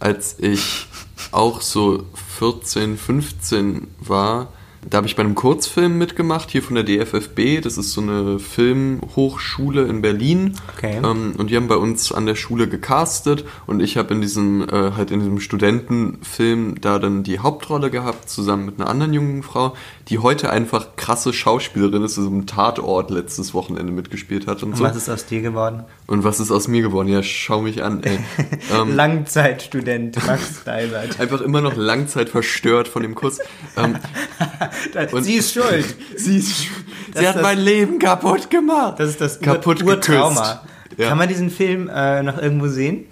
als ich auch so 14, 15 war, da habe ich bei einem Kurzfilm mitgemacht, hier von der DFFB. Das ist so eine Filmhochschule in Berlin. Okay. Ähm, und die haben bei uns an der Schule gecastet und ich habe in diesem, äh, halt in diesem Studentenfilm da dann die Hauptrolle gehabt, zusammen mit einer anderen jungen Frau, die heute einfach krasse Schauspielerin ist, die so im Tatort letztes Wochenende mitgespielt hat und Und so. was ist aus dir geworden? Und was ist aus mir geworden? Ja, schau mich an, ey. ähm, Langzeitstudent Max Steibert. einfach immer noch Langzeit verstört von dem Kuss. Ähm, Und- Sie ist schuld. sie ist, Das sie hat das- mein Leben kaputt gemacht. Das ist das kaputt Ur. Urtrauma. Ja. Kann man diesen Film äh, noch irgendwo sehen?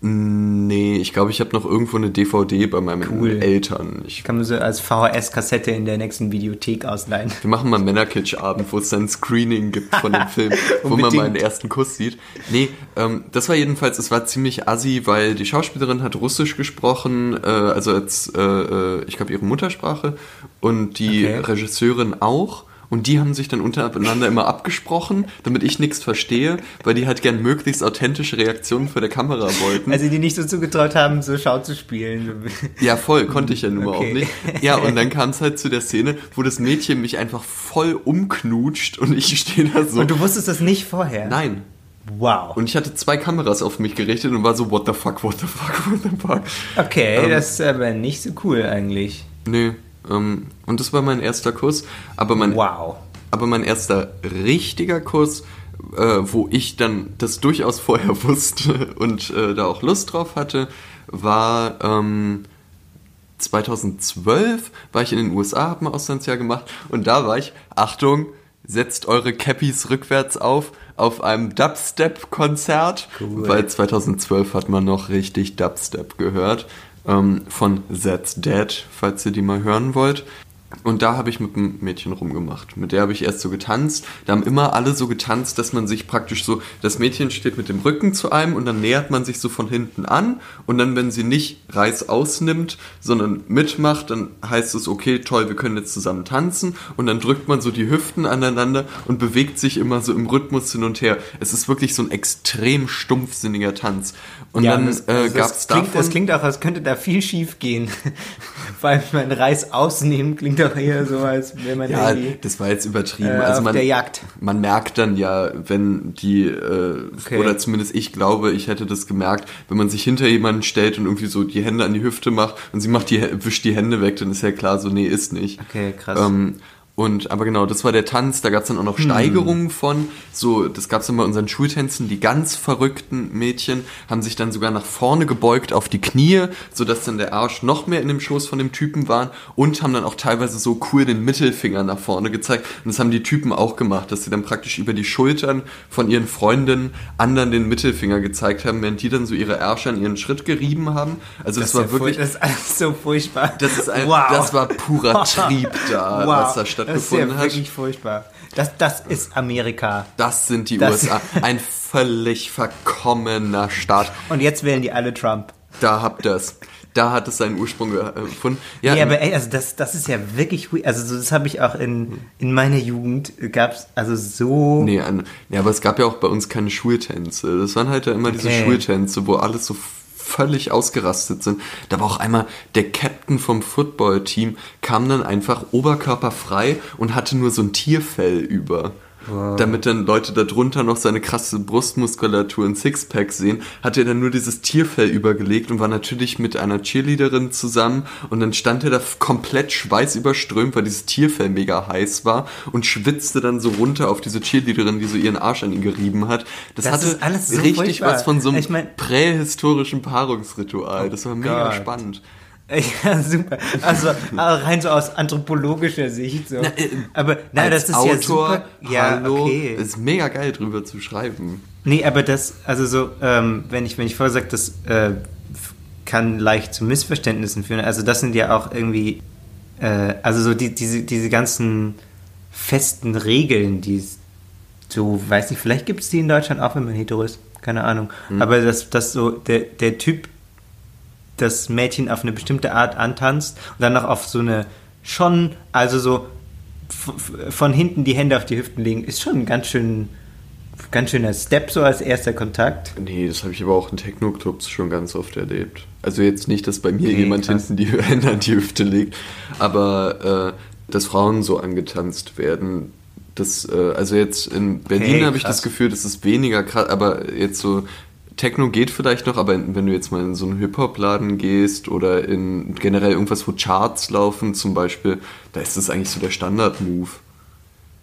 Nee, ich glaube, ich habe noch irgendwo eine DVD bei meinen Cool. Eltern. Ich, Kann man so als VHS-Kassette in der nächsten Videothek ausleihen. wir machen mal einen Männerkitsch-Abend, wo es dann ein Screening gibt von dem Film, wo man Unbedingt. meinen ersten Kuss sieht. Nee, ähm, das war jedenfalls, es war ziemlich assi, weil die Schauspielerin hat Russisch gesprochen, äh, also als, äh, äh, ich glaube, ihre Muttersprache und die Okay. Regisseurin auch. Und die haben sich dann untereinander immer abgesprochen, damit ich nichts verstehe, weil die halt gern möglichst authentische Reaktionen vor der Kamera wollten. Also die nicht so zugetraut haben, so Schau zu spielen. Ja, voll, konnte ich ja nun mal Okay. auch nicht. Ja, und dann kam es halt zu der Szene, wo das Mädchen mich einfach voll umknutscht und ich stehe da so. Und du wusstest das nicht vorher? Nein. Wow. Und ich hatte zwei Kameras auf mich gerichtet und war so, what the fuck, what the fuck, what the fuck. Okay, Ähm, das ist aber nicht so cool eigentlich. Nee, und das war mein erster Kuss. Aber mein, Wow. aber mein erster richtiger Kuss, äh, wo ich dann das durchaus vorher wusste und äh, da auch Lust drauf hatte, war ähm, 2012 war ich in den USA, habe ein Auslandsjahr gemacht und da war ich, Achtung, setzt eure Cappies rückwärts auf, auf einem Dubstep-Konzert, Cool. weil 2012 hat man noch richtig Dubstep gehört, ähm, von That's Dead, falls ihr die mal hören wollt. Und da habe ich mit einem Mädchen rumgemacht. Mit der habe ich erst so getanzt. Da haben immer alle so getanzt, dass man sich praktisch so, das Mädchen steht mit dem Rücken zu einem und dann nähert man sich so von hinten an. Und dann, wenn sie nicht Reiß ausnimmt, sondern mitmacht, dann heißt es, okay, toll, wir können jetzt zusammen tanzen. Und dann drückt man so die Hüften aneinander und bewegt sich immer so im Rhythmus hin und her. Es ist wirklich so ein extrem stumpfsinniger Tanz. Und dann das, äh, gab es klingt, davon... das klingt auch, als könnte da viel schief gehen. Weil mein Reis ausnehmen klingt doch eher so, als wenn man Ja, das war jetzt übertrieben. äh, also auf man, der Jagd. man merkt dann ja, wenn die, äh, Okay. oder zumindest ich glaube, ich hätte das gemerkt, wenn man sich hinter jemanden stellt und irgendwie so die Hände an die Hüfte macht und sie macht die, wischt die Hände weg, dann ist ja klar, so nee, ist nicht. Okay, krass. Ähm, und aber genau, das war der Tanz, da gab es dann auch Hm. noch Steigerungen von, so, das gab es dann bei unseren Schultänzen, die ganz verrückten Mädchen haben sich dann sogar nach vorne gebeugt auf die Knie, sodass dann der Arsch noch mehr in dem Schoß von dem Typen war und haben dann auch teilweise so cool den Mittelfinger nach vorne gezeigt. Und das haben die Typen auch gemacht, dass sie dann praktisch über die Schultern von ihren Freundinnen anderen den Mittelfinger gezeigt haben, während die dann so ihre Ärsche an ihren Schritt gerieben haben. Also das, ist war ja wirklich... Das ist alles so furchtbar. Das, ist ein, wow. das war purer Trieb da, wow. was da Das ist stattgefunden ja hat. wirklich furchtbar. Das, das ist Amerika. Das sind die Das- USA. Ein völlig verkommener Staat. Und jetzt wählen die alle Trump. Da habt ihr's. Da hat es seinen Ursprung äh, gefunden. Ja, Ja, aber ey, also das, das ist ja wirklich weird. Also so, das habe ich auch in, in meiner Jugend gab's also so. nee, an, ja, aber es gab ja auch bei uns keine Schultänze. Das waren halt ja immer diese Okay. Schultänze, wo alles so völlig ausgerastet sind. Da war auch einmal der Captain vom Footballteam, kam dann einfach oberkörperfrei und hatte nur so ein Tierfell über. Damit dann Leute darunter noch seine krasse Brustmuskulatur und Sixpack sehen, hat er dann nur dieses Tierfell übergelegt und war natürlich mit einer Cheerleaderin zusammen und dann stand er da komplett schweißüberströmt, weil dieses Tierfell mega heiß war und schwitzte dann so runter auf diese Cheerleaderin, die so ihren Arsch an ihn gerieben hat. Das, Das hatte alles so richtig furchtbar. was von so einem Ich mein- prähistorischen Paarungsritual. Das war mega Gott. spannend. Ja, super. Also rein so aus anthropologischer Sicht. So. Na, äh, aber nein, das ist Autor, ja super. Ja, hallo, okay. ist mega geil drüber zu schreiben. Nee, aber das, also so, ähm, wenn ich, wenn ich vorher sage, das äh, kann leicht zu Missverständnissen führen. Also das sind ja auch irgendwie, äh, also so die, diese, diese ganzen festen Regeln, die es so, weiß nicht, vielleicht gibt es die in Deutschland auch, wenn man hetero ist, keine Ahnung. Aber dass das so, der, der Typ das Mädchen auf eine bestimmte Art antanzt und dann noch auf so eine schon, also so von hinten die Hände auf die Hüften legen, ist schon ein ganz schön, ganz schöner Step so als erster Kontakt. Nee, das habe ich aber auch in Techno-Clubs schon ganz oft erlebt. Also jetzt nicht, dass bei mir Okay, jemand krass. hinten die Hände an die Hüfte legt, aber äh, dass Frauen so angetanzt werden. Das, äh, also jetzt in Berlin Okay, habe ich das Gefühl, das ist weniger krass, aber jetzt so Techno geht vielleicht noch, aber wenn du jetzt mal in so einen Hip-Hop-Laden gehst oder in generell irgendwas, wo Charts laufen zum Beispiel, da ist das eigentlich so der Standard-Move.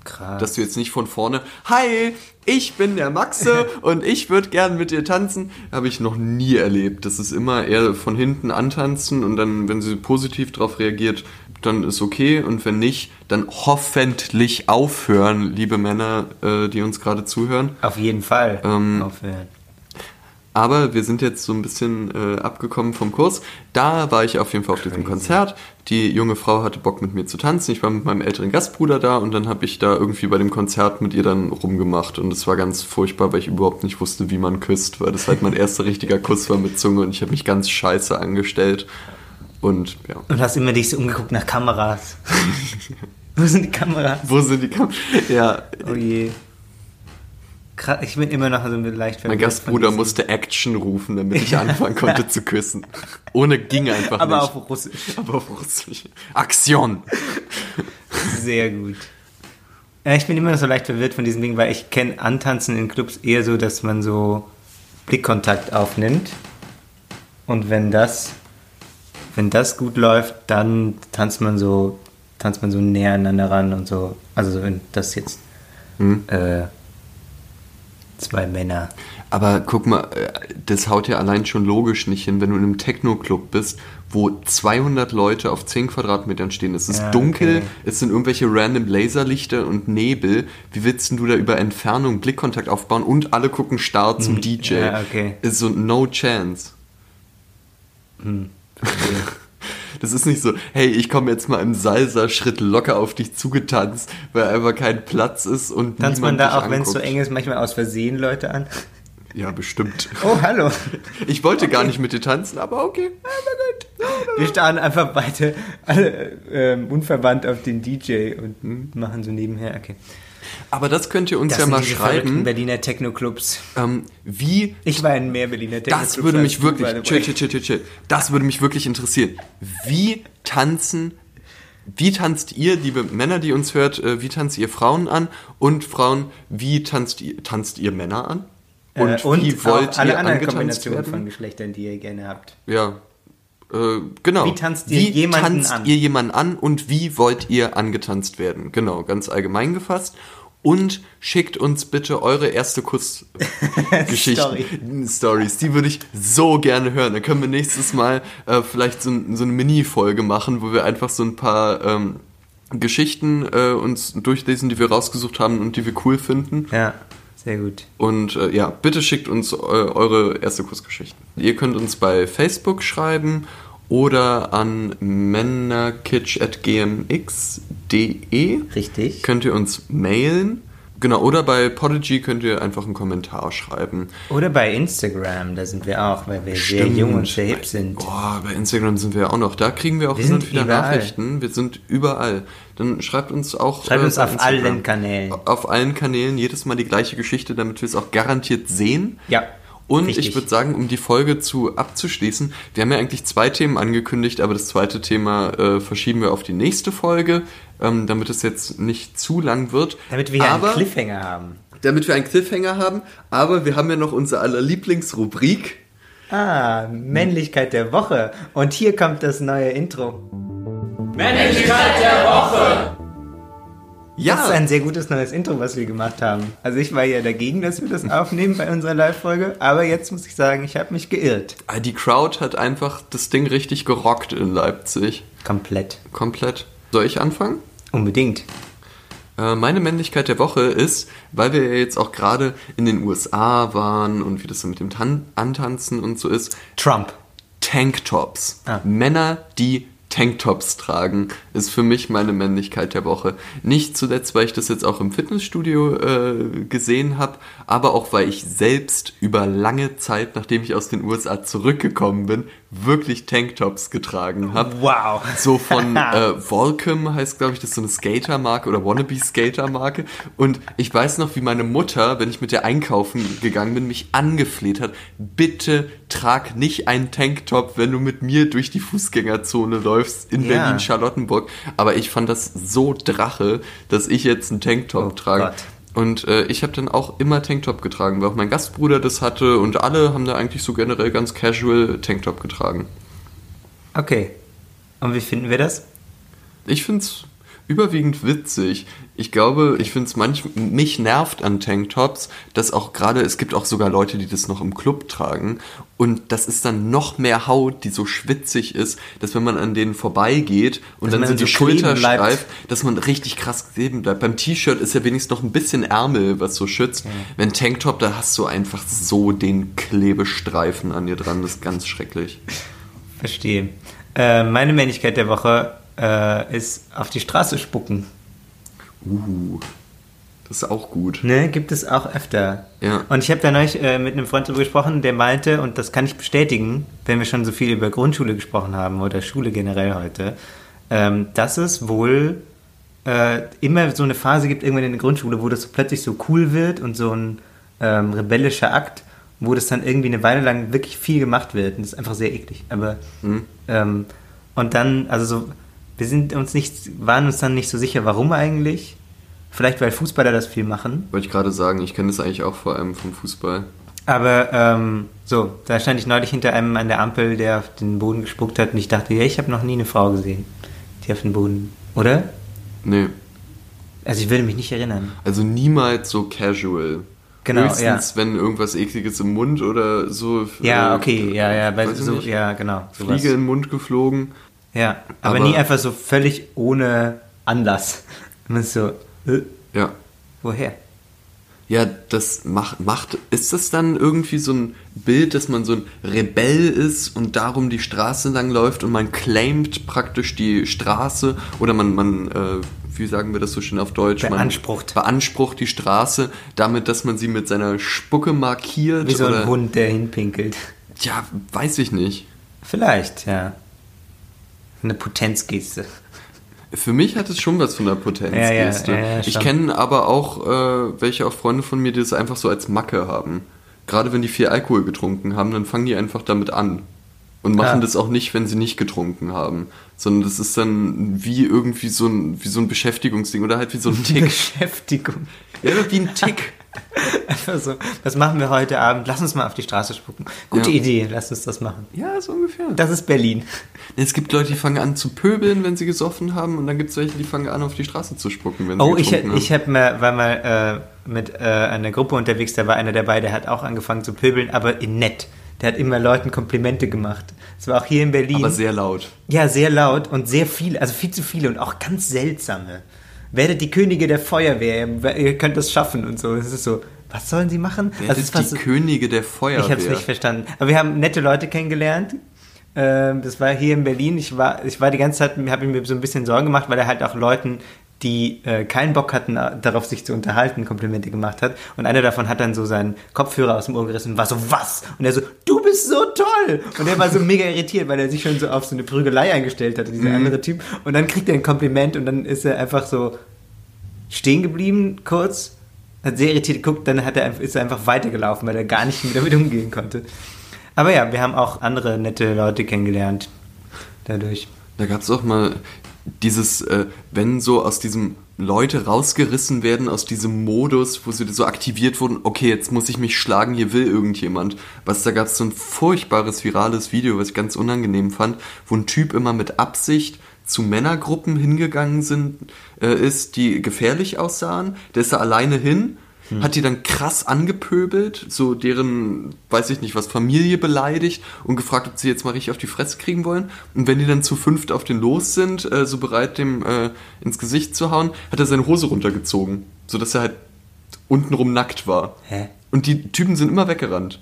Krass. Dass du jetzt nicht von vorne, hi, ich bin der Maxe und ich würde gern mit dir tanzen, habe ich noch nie erlebt. Das ist immer eher von hinten antanzen und dann, wenn sie positiv darauf reagiert, dann ist okay und wenn nicht, dann hoffentlich aufhören, liebe Männer, äh, die uns gerade zuhören. auf jeden Fall Ähm, aufhören. Aber wir sind jetzt so ein bisschen äh, abgekommen vom Kurs. Da war ich auf jeden Fall auf diesem Konzert. Die junge Frau hatte Bock mit mir zu tanzen. Ich war mit meinem älteren Gastbruder da und dann habe ich da irgendwie bei dem Konzert mit ihr dann rumgemacht. Und es war ganz furchtbar, weil ich überhaupt nicht wusste, wie man küsst, weil das halt mein erster richtiger Kuss war mit Zunge und ich habe mich ganz scheiße angestellt. Und ja. Und hast immer dich so umgeguckt nach Kameras. Wo sind die Kameras? Wo sind die Kam Ja, Oh je. Krass, ich bin immer noch so leicht mein verwirrt Gastbruder von diesem- musste Action rufen, damit ich anfangen konnte zu küssen. Ohne ging einfach Aber nicht. auf Russisch. Aber auf Russisch. Aktion! Sehr gut. Ja, ich bin immer noch so leicht verwirrt von diesem Ding, weil ich kenne Antanzen in Clubs eher so, dass man so Blickkontakt aufnimmt. Und wenn das, wenn das gut läuft, dann tanzt man so, tanzt man so näher aneinander ran und so. Also wenn das jetzt Hm? äh, zwei Männer. Aber guck mal, äh, das haut ja allein schon logisch nicht hin, wenn du in einem Techno-Club bist, wo 200 Leute auf 10 Quadratmetern stehen. Es ist Ja, dunkel, okay. es sind irgendwelche random Laserlichter und Nebel. Wie willst du da über Entfernung Blickkontakt aufbauen und alle gucken starr zum DJ? Hm, ja, okay. Ist so no chance. Das ist nicht so, hey, ich komme jetzt mal im Salsa-Schritt locker auf dich zugetanzt, weil einfach kein Platz ist und Tanzt man da auch, wenn es so eng ist, manchmal aus Versehen Leute an? Ja, bestimmt. Oh, hallo. Ich wollte gar nicht mit dir tanzen, aber okay. Aber gut. Wir starren einfach beide alle ähm, unverwandt auf den DJ und Hm. machen so nebenher. Okay. Aber das könnt ihr uns Das ja mal schreiben, Berliner Techno-Clubs. ähm, wie Ich war in mehr Berliner Techno-Clubs. das würde mich wirklich, chill, chill, chill, chill, chill. das würde mich wirklich interessieren. Wie tanzen wie tanzt ihr, liebe Männer, die uns hört, äh, wie tanzt ihr Frauen an? Und Frauen, wie tanzt ihr, tanzt ihr Männer an? Und, äh, und wie wollt alle ihr anderen Kombinationen werden? von Geschlechtern, die ihr gerne habt. Ja. Äh, genau. Wie tanzt ihr wie jemanden tanzt an? ihr jemanden an und wie wollt ihr angetanzt werden? Genau, ganz allgemein gefasst. Und schickt uns bitte eure erste Kussgeschichten, Stories. Die würde ich so gerne hören. Dann können wir nächstes Mal äh, vielleicht so, so eine Mini-Folge machen, wo wir einfach so ein paar ähm, Geschichten äh, uns durchlesen, die wir rausgesucht haben und die wir cool finden. Ja, sehr gut. Und äh, ja, bitte schickt uns äh, eure erste Kussgeschichten. Ihr könnt uns bei Facebook schreiben oder an männerkitsch.gmx.de Richtig. könnt ihr uns mailen. Genau, oder bei Podigy könnt ihr einfach einen Kommentar schreiben. Oder bei Instagram, da sind wir auch, weil wir sehr jung und sehr hip sind. Boah, bei Instagram sind wir ja auch noch. Da kriegen wir auch Wir sind wieder überall. Nachrichten. Wir sind überall. Dann schreibt uns auch. Schreibt äh, uns auf Instagram. allen Kanälen. Auf allen Kanälen jedes Mal die gleiche Geschichte, damit wir es auch garantiert sehen. Ja. Und richtig. ich würde sagen, um die Folge zu abzuschließen, wir haben ja eigentlich zwei Themen angekündigt, aber das zweite Thema äh, verschieben wir auf die nächste Folge, ähm, damit es jetzt nicht zu lang wird. Damit wir hier aber, einen Cliffhanger haben. Damit wir einen Cliffhanger haben, aber wir haben ja noch unsere aller Lieblingsrubrik. Ah, Männlichkeit der Woche. Und hier kommt das neue Intro. Ja, Das ist ein sehr gutes neues Intro, was wir gemacht haben. Also ich war ja dagegen, dass wir das aufnehmen bei unserer Live-Folge, aber jetzt muss ich sagen, ich habe mich geirrt. Ah, die Crowd hat einfach das Ding richtig gerockt in Leipzig. Komplett. Komplett. Soll ich anfangen? Unbedingt. Äh, Meine Männlichkeit der Woche ist, weil wir ja jetzt auch gerade in den USA waren und wie das so mit dem Tan Antanzen und so ist, Trump. Tanktops. Ah. Männer, die Tanktops tragen, ist für mich meine Männlichkeit der Woche. Nicht zuletzt, weil ich das jetzt auch im Fitnessstudio äh, gesehen habe, aber auch weil ich selbst über lange Zeit, nachdem ich aus den USA zurückgekommen bin, wirklich Tanktops getragen habe. Wow. So von äh, Volcom heißt, glaube ich, das ist so eine Skatermarke oder Wannabe-Skatermarke. Und ich weiß noch, wie meine Mutter, wenn ich mit der einkaufen gegangen bin, mich angefleht hat, bitte trag nicht einen Tanktop, wenn du mit mir durch die Fußgängerzone läufst in Ja. Berlin-Charlottenburg. Aber ich fand das so drache, dass ich jetzt einen Tanktop Oh trage. Gott. Und äh, ich habe dann auch immer Tanktop getragen, weil auch mein Gastbruder das hatte und alle haben da eigentlich so generell ganz casual Tanktop getragen. Okay. Und wie finden wir das? Ich find's überwiegend witzig. Ich glaube, ich find's manchmal, mich nervt an Tanktops, dass auch gerade, es gibt auch sogar Leute, die das noch im Club tragen. Und das ist dann noch mehr Haut, die so schwitzig ist, dass wenn man an denen vorbeigeht und Dass dann man so die Schulter streift, dass man richtig krass kleben bleibt. Beim T-Shirt ist ja wenigstens noch ein bisschen Ärmel, was so schützt. Wenn Tanktop, da hast du einfach so den Klebestreifen an dir dran. Das ist ganz schrecklich. Verstehe. Äh, meine Männlichkeit der Woche äh, ist auf die Straße spucken. Uh, das ist auch gut. Ne, gibt es auch öfter. Ja. Und ich habe da neulich äh, mit einem Freund darüber gesprochen, der meinte, und das kann ich bestätigen, wenn wir schon so viel über Grundschule gesprochen haben oder Schule generell heute, ähm, dass es wohl äh, immer so eine Phase gibt, irgendwann in der Grundschule, wo das so plötzlich so cool wird und so ein ähm, rebellischer Akt, wo das dann irgendwie eine Weile lang wirklich viel gemacht wird. Und das ist einfach sehr eklig. Aber ähm, und dann, also so, wir sind uns nicht, waren uns dann nicht so sicher, warum eigentlich. Vielleicht weil Fußballer das viel machen. Wollte ich gerade sagen, ich kenne das eigentlich auch vor allem vom Fußball. Aber ähm, so, da stand ich neulich hinter einem an der Ampel, der auf den Boden gespuckt hat und ich dachte, ja, ich habe noch nie eine Frau gesehen, die auf den Boden, oder? Nee, Also ich würde mich nicht erinnern. also niemals so casual. Genau, Höchstens, wenn irgendwas ekliges im Mund oder so. Ja, äh, okay, ja, ja, weil so, ja, genau. sowas. Fliege den Mund geflogen. Ja, aber, Aber- nie einfach so völlig ohne Anlass. Man ist so, äh, Ja. woher? Ja, das macht, macht, ist das dann irgendwie so ein Bild, dass man so ein Rebell ist und darum die Straße lang läuft und man claimt praktisch die Straße oder man, man, äh, wie sagen wir das so schön auf Deutsch? Beansprucht. Man beansprucht die Straße damit, dass man sie mit seiner Spucke markiert Wie so ein Hund, der hinpinkelt. Ja, weiß ich nicht. Vielleicht, ja. Eine Potenzgeste. Für mich hat es schon was von der Potenzgeste. Ja, ja, ja, ich kenne aber auch äh, welche auch Freunde von mir, die das einfach so als Macke haben. Gerade wenn die viel Alkohol getrunken haben, dann fangen die einfach damit an. Und machen das auch nicht, wenn sie nicht getrunken haben. Sondern das ist dann wie irgendwie so ein, wie so ein Beschäftigungsding oder halt wie so ein Tick. Beschäftigung. ja, wie ein Tick. Einfach so, was machen wir heute Abend? Lass uns mal auf die Straße spucken. Gute Ja. Idee, lass uns das machen. Ja, so ungefähr. Das ist Berlin. Es gibt Leute, die fangen an zu pöbeln, wenn sie gesoffen haben, und dann gibt es welche, die fangen an, auf die Straße zu spucken, wenn sie Oh, ich, haben. ich hab mal, war mal äh, mit äh, einer Gruppe unterwegs, da war einer dabei, der hat auch angefangen zu pöbeln, aber in nett. Der hat immer Leuten Komplimente gemacht. Das war auch hier in Berlin. aber sehr laut. ja, sehr laut und sehr viele, also viel zu viele und auch ganz seltsame. Werdet die Könige der Feuerwehr, ihr könnt das schaffen und so. Es ist so, was sollen sie machen? Wer Also ist es war die so- Könige der Feuerwehr? Ich habe es nicht verstanden. Aber wir haben nette Leute kennengelernt. Ähm, das war hier in Berlin. Ich war, ich war die ganze Zeit, habe mir so ein bisschen Sorgen gemacht, weil er halt auch Leuten, die äh, keinen Bock hatten, äh, darauf sich zu unterhalten, Komplimente gemacht hat. Und einer davon hat dann so seinen Kopfhörer aus dem Ohr gerissen und war so, was? Und er so, du bist so toll! Und er war so mega irritiert, weil er sich schon so auf so eine Prügelei eingestellt hatte, dieser andere Typ. Und dann kriegt er ein Kompliment und dann ist er einfach so stehen geblieben, kurz, hat sehr irritiert geguckt, dann hat er, ist er einfach weitergelaufen, weil er gar nicht mehr damit umgehen konnte. Aber ja, wir haben auch andere nette Leute kennengelernt dadurch. Da gab es auch mal dieses, äh, wenn so aus diesem Leute rausgerissen werden, aus diesem Modus, wo sie so aktiviert wurden, okay, jetzt muss ich mich schlagen, hier will irgendjemand. Was, da gab es so ein furchtbares virales Video, was ich ganz unangenehm fand, wo ein Typ immer mit Absicht zu Männergruppen hingegangen sind, äh, ist, die gefährlich aussahen. Der ist da alleine hin, hat die dann krass angepöbelt, so deren, weiß ich nicht, was Familie beleidigt und gefragt, ob sie jetzt mal richtig auf die Fresse kriegen wollen. Und wenn die dann zu fünft auf den los sind, äh, so bereit, dem äh, ins Gesicht zu hauen, hat er seine Hose runtergezogen, sodass er halt untenrum nackt war. Hä? Und die Typen sind immer weggerannt.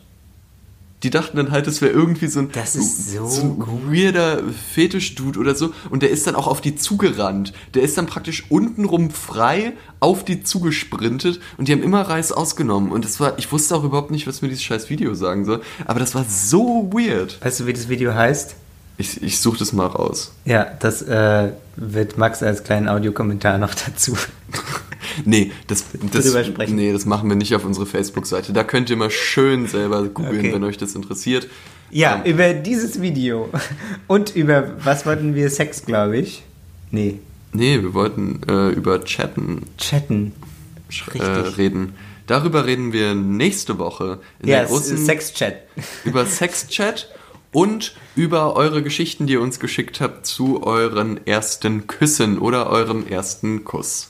Die dachten dann halt, es wäre irgendwie so ein, Das ist so ein weirder Fetisch-Dude oder so. Und der ist dann auch auf die zugerannt. Der ist dann praktisch untenrum frei auf die zugesprintet. Und die haben immer Reis ausgenommen. Und das war, ich wusste auch überhaupt nicht, was mir dieses scheiß Video sagen soll. Aber das war so weird. Weißt du, wie das Video heißt? Ich, ich suche das mal raus. Ja, das äh, wird Max als kleinen Audiokommentar noch dazu. Nee, das, das, nee, das machen wir nicht auf unsere Facebook-Seite. Da könnt ihr mal schön selber googeln, Okay. wenn euch das interessiert. Ja, Ähm, über dieses Video und über, was wollten wir, Sex, glaube ich? Nee, nee, wir wollten äh, über Chatten chatten. äh, reden. Darüber reden wir nächste Woche in Ja, der großen Sex-Chat. über Sexchat und über eure Geschichten, die ihr uns geschickt habt zu euren ersten Küssen oder eurem ersten Kuss.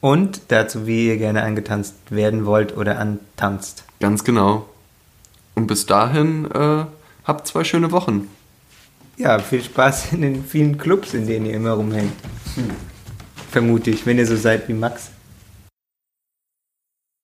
Und dazu, wie ihr gerne angetanzt werden wollt oder antanzt. Ganz genau. Und bis dahin äh, habt zwei schöne Wochen. Ja, viel Spaß in den vielen Clubs, in denen ihr immer rumhängt. Vermute ich, wenn ihr so seid wie Max.